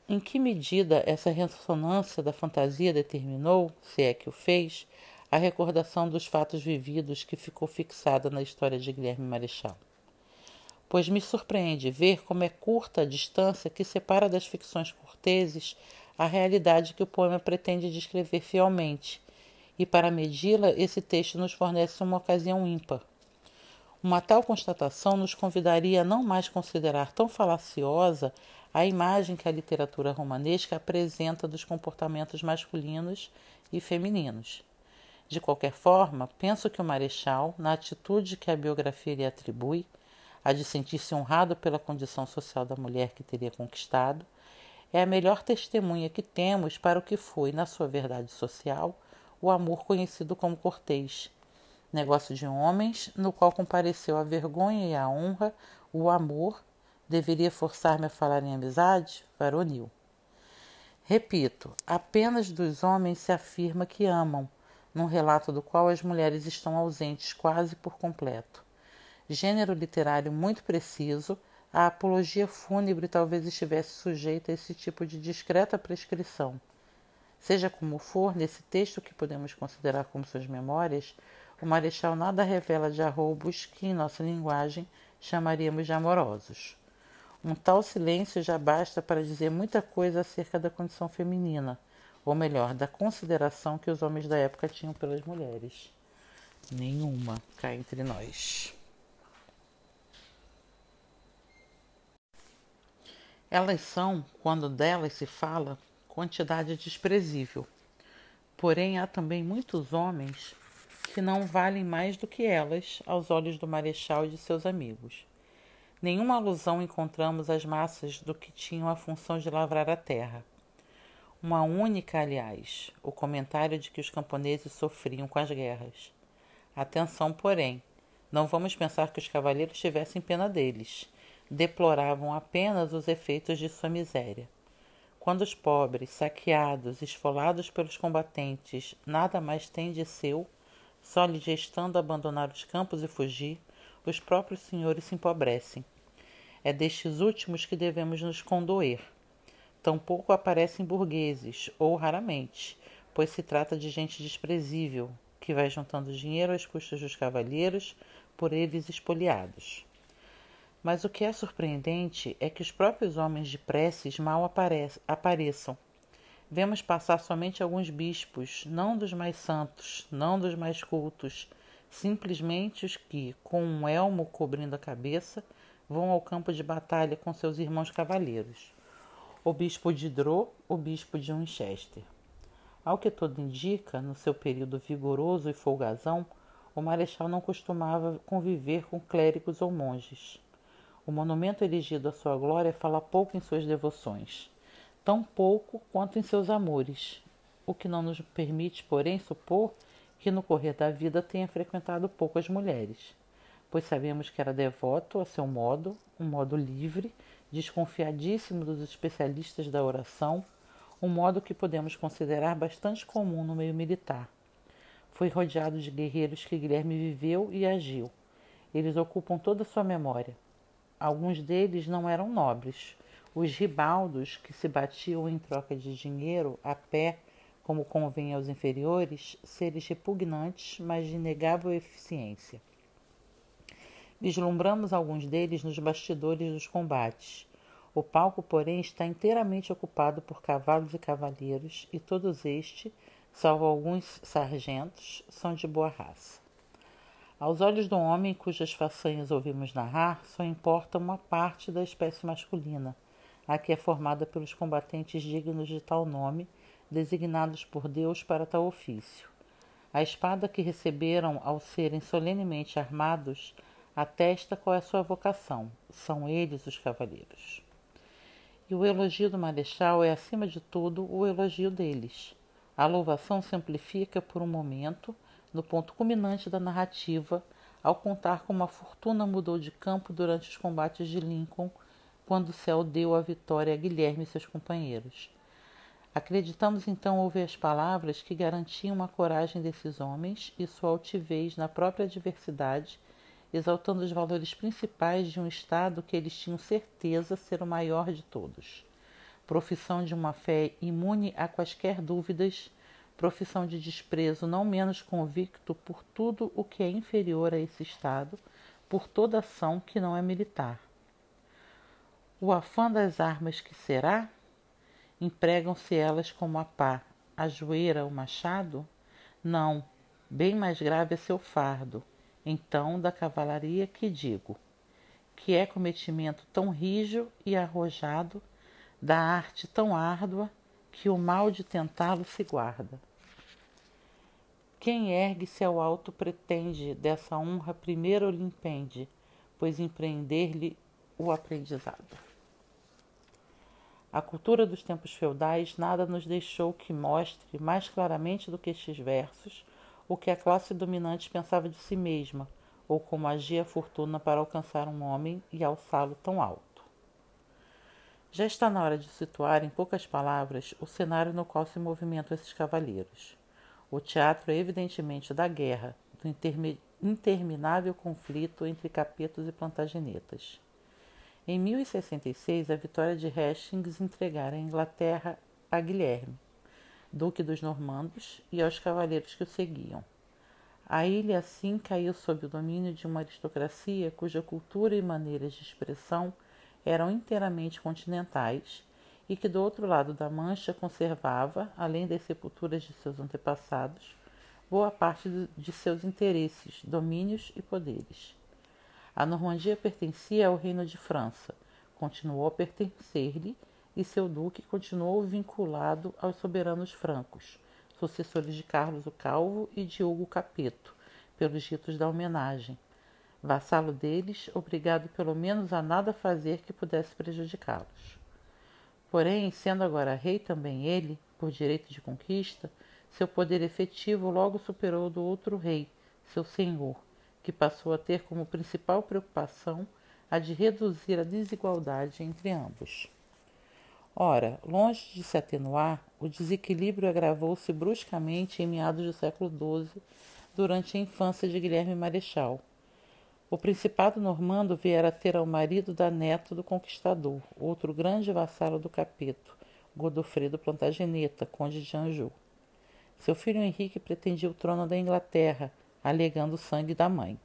[SPEAKER 1] Em que medida essa ressonância da fantasia determinou, se é que o fez, a recordação dos fatos vividos que ficou fixada na história de Guilherme Marechal? pois me surpreende ver como é curta a distância que separa das ficções corteses a realidade que o poema pretende descrever fielmente, e para medi-la, esse texto nos fornece uma ocasião ímpar. Uma tal constatação nos convidaria a não mais considerar tão falaciosa a imagem que a literatura romanesca apresenta dos comportamentos masculinos e femininos. De qualquer forma, penso que o Marechal, na atitude que a biografia lhe atribui, a de sentir-se honrado pela condição social da mulher que teria conquistado, é a melhor testemunha que temos para o que foi, na sua verdade social, o amor conhecido como cortês, negócio de homens no qual compareceu a vergonha e a honra, o amor, deveria forçar-me a falar em amizade, varonil. Repito, apenas dos homens se afirma que amam, num relato do qual as mulheres estão ausentes quase por completo gênero literário muito preciso, a apologia fúnebre talvez estivesse sujeita a esse tipo de discreta prescrição. Seja como for, nesse texto que podemos considerar como suas memórias, o Marechal nada revela de arroubos que, em nossa linguagem, chamaríamos de amorosos. Um tal silêncio já basta para dizer muita coisa acerca da condição feminina, ou melhor, da consideração que os homens da época tinham pelas mulheres. Nenhuma cá entre nós. Elas são, quando delas se fala, quantidade desprezível. Porém, há também muitos homens que não valem mais do que elas aos olhos do marechal e de seus amigos. Nenhuma alusão encontramos às massas do que tinham a função de lavrar a terra. Uma única, aliás, o comentário de que os camponeses sofriam com as guerras. Atenção, porém, não vamos pensar que os cavaleiros tivessem pena deles deploravam apenas os efeitos de sua miséria. Quando os pobres, saqueados, esfolados pelos combatentes, nada mais têm de seu, só lhes restando abandonar os campos e fugir, os próprios senhores se empobrecem. É destes últimos que devemos nos condoer. Tampouco aparecem burgueses, ou raramente, pois se trata de gente desprezível, que vai juntando dinheiro às custas dos cavalheiros, por eles espoliados. Mas o que é surpreendente é que os próprios homens de preces mal apareçam. Vemos passar somente alguns bispos, não dos mais santos, não dos mais cultos, simplesmente os que, com um elmo cobrindo a cabeça, vão ao campo de batalha com seus irmãos cavaleiros. O bispo de Drô, o bispo de Winchester. Ao que tudo indica, no seu período vigoroso e folgazão, o marechal não costumava conviver com clérigos ou monges. O monumento erigido à sua glória fala pouco em suas devoções, tão pouco quanto em seus amores, o que não nos permite, porém, supor que no correr da vida tenha frequentado poucas mulheres, pois sabemos que era devoto a seu modo, um modo livre, desconfiadíssimo dos especialistas da oração, um modo que podemos considerar bastante comum no meio militar. Foi rodeado de guerreiros que Guilherme viveu e agiu. Eles ocupam toda a sua memória. Alguns deles não eram nobres. Os ribaldos, que se batiam em troca de dinheiro a pé, como convém aos inferiores, seres repugnantes, mas de inegável eficiência. Vislumbramos alguns deles nos bastidores dos combates. O palco, porém, está inteiramente ocupado por cavalos e cavaleiros, e todos estes, salvo alguns sargentos, são de boa raça. Aos olhos do homem cujas façanhas ouvimos narrar, só importa uma parte da espécie masculina, a que é formada pelos combatentes dignos de tal nome, designados por Deus para tal ofício. A espada que receberam ao serem solenemente armados atesta qual é a sua vocação. São eles os cavaleiros. E o elogio do marechal é, acima de tudo, o elogio deles. A louvação se amplifica por um momento, no ponto culminante da narrativa, ao contar como a fortuna mudou de campo durante os combates de Lincoln, quando o céu deu a vitória a Guilherme e seus companheiros. Acreditamos então ouvir as palavras que garantiam a coragem desses homens e sua altivez na própria adversidade exaltando os valores principais de um Estado que eles tinham certeza ser o maior de todos. Profissão de uma fé imune a quaisquer dúvidas, profissão de desprezo não menos convicto por tudo o que é inferior a esse Estado, por toda ação que não é militar. O afã das armas que será? Empregam-se elas como a pá, a joeira, o machado? Não, bem mais grave é seu fardo, então da cavalaria que digo, que é cometimento tão rijo e arrojado, da arte tão árdua, que o mal de tentá-lo se guarda. Quem ergue-se ao alto pretende, dessa honra primeiro lhe impende, pois empreender-lhe o aprendizado. A cultura dos tempos feudais nada nos deixou que mostre mais claramente do que estes versos o que a classe dominante pensava de si mesma, ou como agia a fortuna para alcançar um homem e alçá-lo tão alto. Já está na hora de situar, em poucas palavras, o cenário no qual se movimentam esses cavalheiros. O teatro é evidentemente da guerra, do interminável conflito entre capetos e plantagenetas. Em 1066, a vitória de Hastings entregara a Inglaterra a Guilherme, duque dos normandos, e aos cavaleiros que o seguiam. A ilha assim caiu sob o domínio de uma aristocracia cuja cultura e maneiras de expressão eram inteiramente continentais e que do outro lado da Mancha conservava, além das sepulturas de seus antepassados, boa parte de seus interesses, domínios e poderes. A Normandia pertencia ao Reino de França, continuou a pertencer-lhe e seu duque continuou vinculado aos soberanos francos, sucessores de Carlos o Calvo e de Hugo Capeto, pelos ritos da homenagem, vassalo deles, obrigado pelo menos a nada fazer que pudesse prejudicá-los. Porém, sendo agora rei também ele, por direito de conquista, seu poder efetivo logo superou o do outro rei, seu senhor, que passou a ter como principal preocupação a de reduzir a desigualdade entre ambos. Ora, longe de se atenuar, o desequilíbrio agravou-se bruscamente em meados do século XII, durante a infância de Guilherme Marechal. O principado normando viera ter ao marido da neta do conquistador, outro grande vassalo do capeto, Godofredo Plantageneta, conde de Anjou. Seu filho Henrique pretendia o trono da Inglaterra, alegando o sangue da mãe.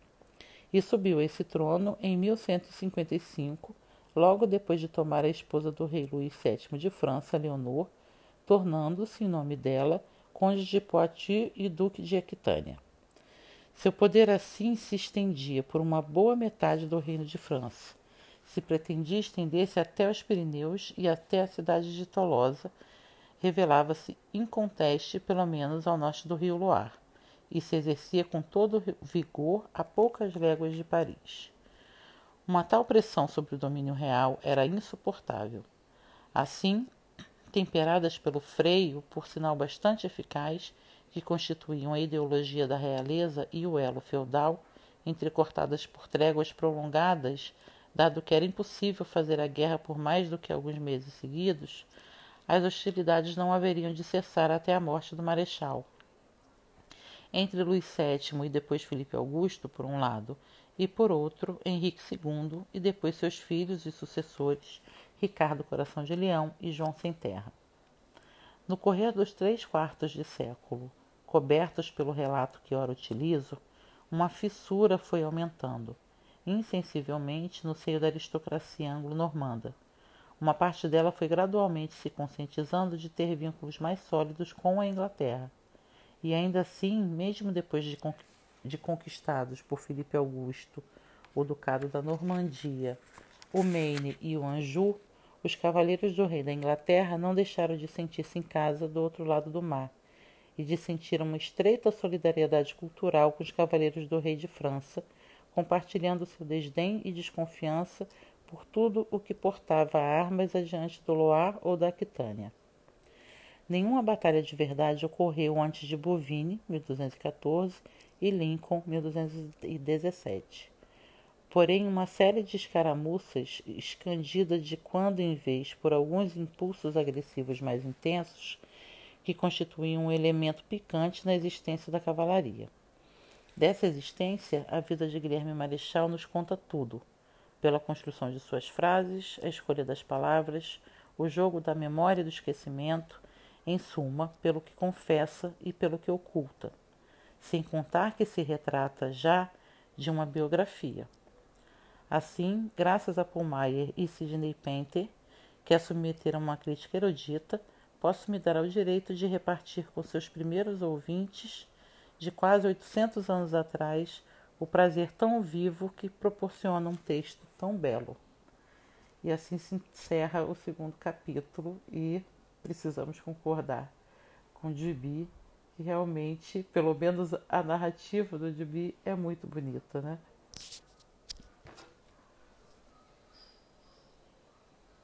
[SPEAKER 1] E subiu esse trono em 1155, logo depois de tomar a esposa do rei Luís VII de França, Leonor, tornando-se, em nome dela, conde de Poitou e duque de Aquitânia. Seu poder assim se estendia por uma boa metade do reino de França. Se pretendia estender-se até os Pirineus e até a cidade de Tolosa, revelava-se inconteste, pelo menos ao norte do rio Loire, e se exercia com todo vigor a poucas léguas de Paris. Uma tal pressão sobre o domínio real era insuportável. Assim, temperadas pelo freio, por sinal bastante eficaz, que constituíam a ideologia da realeza e o elo feudal, entrecortadas por tréguas prolongadas, dado que era impossível fazer a guerra por mais do que alguns meses seguidos, as hostilidades não haveriam de cessar até a morte do marechal. Entre Luís VII e depois Felipe Augusto, por um lado, e por outro, Henrique II e depois seus filhos e sucessores, Ricardo Coração de Leão e João Sem Terra. No correr dos três quartos de século, cobertos pelo relato que ora utilizo, uma fissura foi aumentando, insensivelmente, no seio da aristocracia anglo-normanda. Uma parte dela foi gradualmente se conscientizando de ter vínculos mais sólidos com a Inglaterra. E ainda assim, mesmo depois de, de conquistados por Filipe Augusto, o Ducado da Normandia, o Maine e o Anjou, os cavaleiros do rei da Inglaterra não deixaram de sentir-se em casa do outro lado do mar e de sentir uma estreita solidariedade cultural com os cavaleiros do rei de França, compartilhando seu desdém e desconfiança por tudo o que portava armas adiante do Loire ou da Aquitânia. Nenhuma batalha de verdade ocorreu antes de Bouvines, 1214, e Lincoln, 1217. Porém, uma série de escaramuças, escandida de quando em vez por alguns impulsos agressivos mais intensos, que constituíam um elemento picante na existência da cavalaria. Dessa existência, a vida de Guilherme Marechal nos conta tudo, pela construção de suas frases, a escolha das palavras, o jogo da memória e do esquecimento, em suma, pelo que confessa e pelo que oculta, sem contar que se retrata já de uma biografia. Assim, graças a Paul Meyer e Sidney Painter, que a submeteram uma crítica erudita, posso me dar ao direito de repartir com seus primeiros ouvintes, de quase 800 anos atrás, o prazer tão vivo que proporciona um texto tão belo. E assim se encerra o segundo capítulo e precisamos concordar com Gibi, realmente, pelo menos a narrativa do Gibi é muito bonita, né?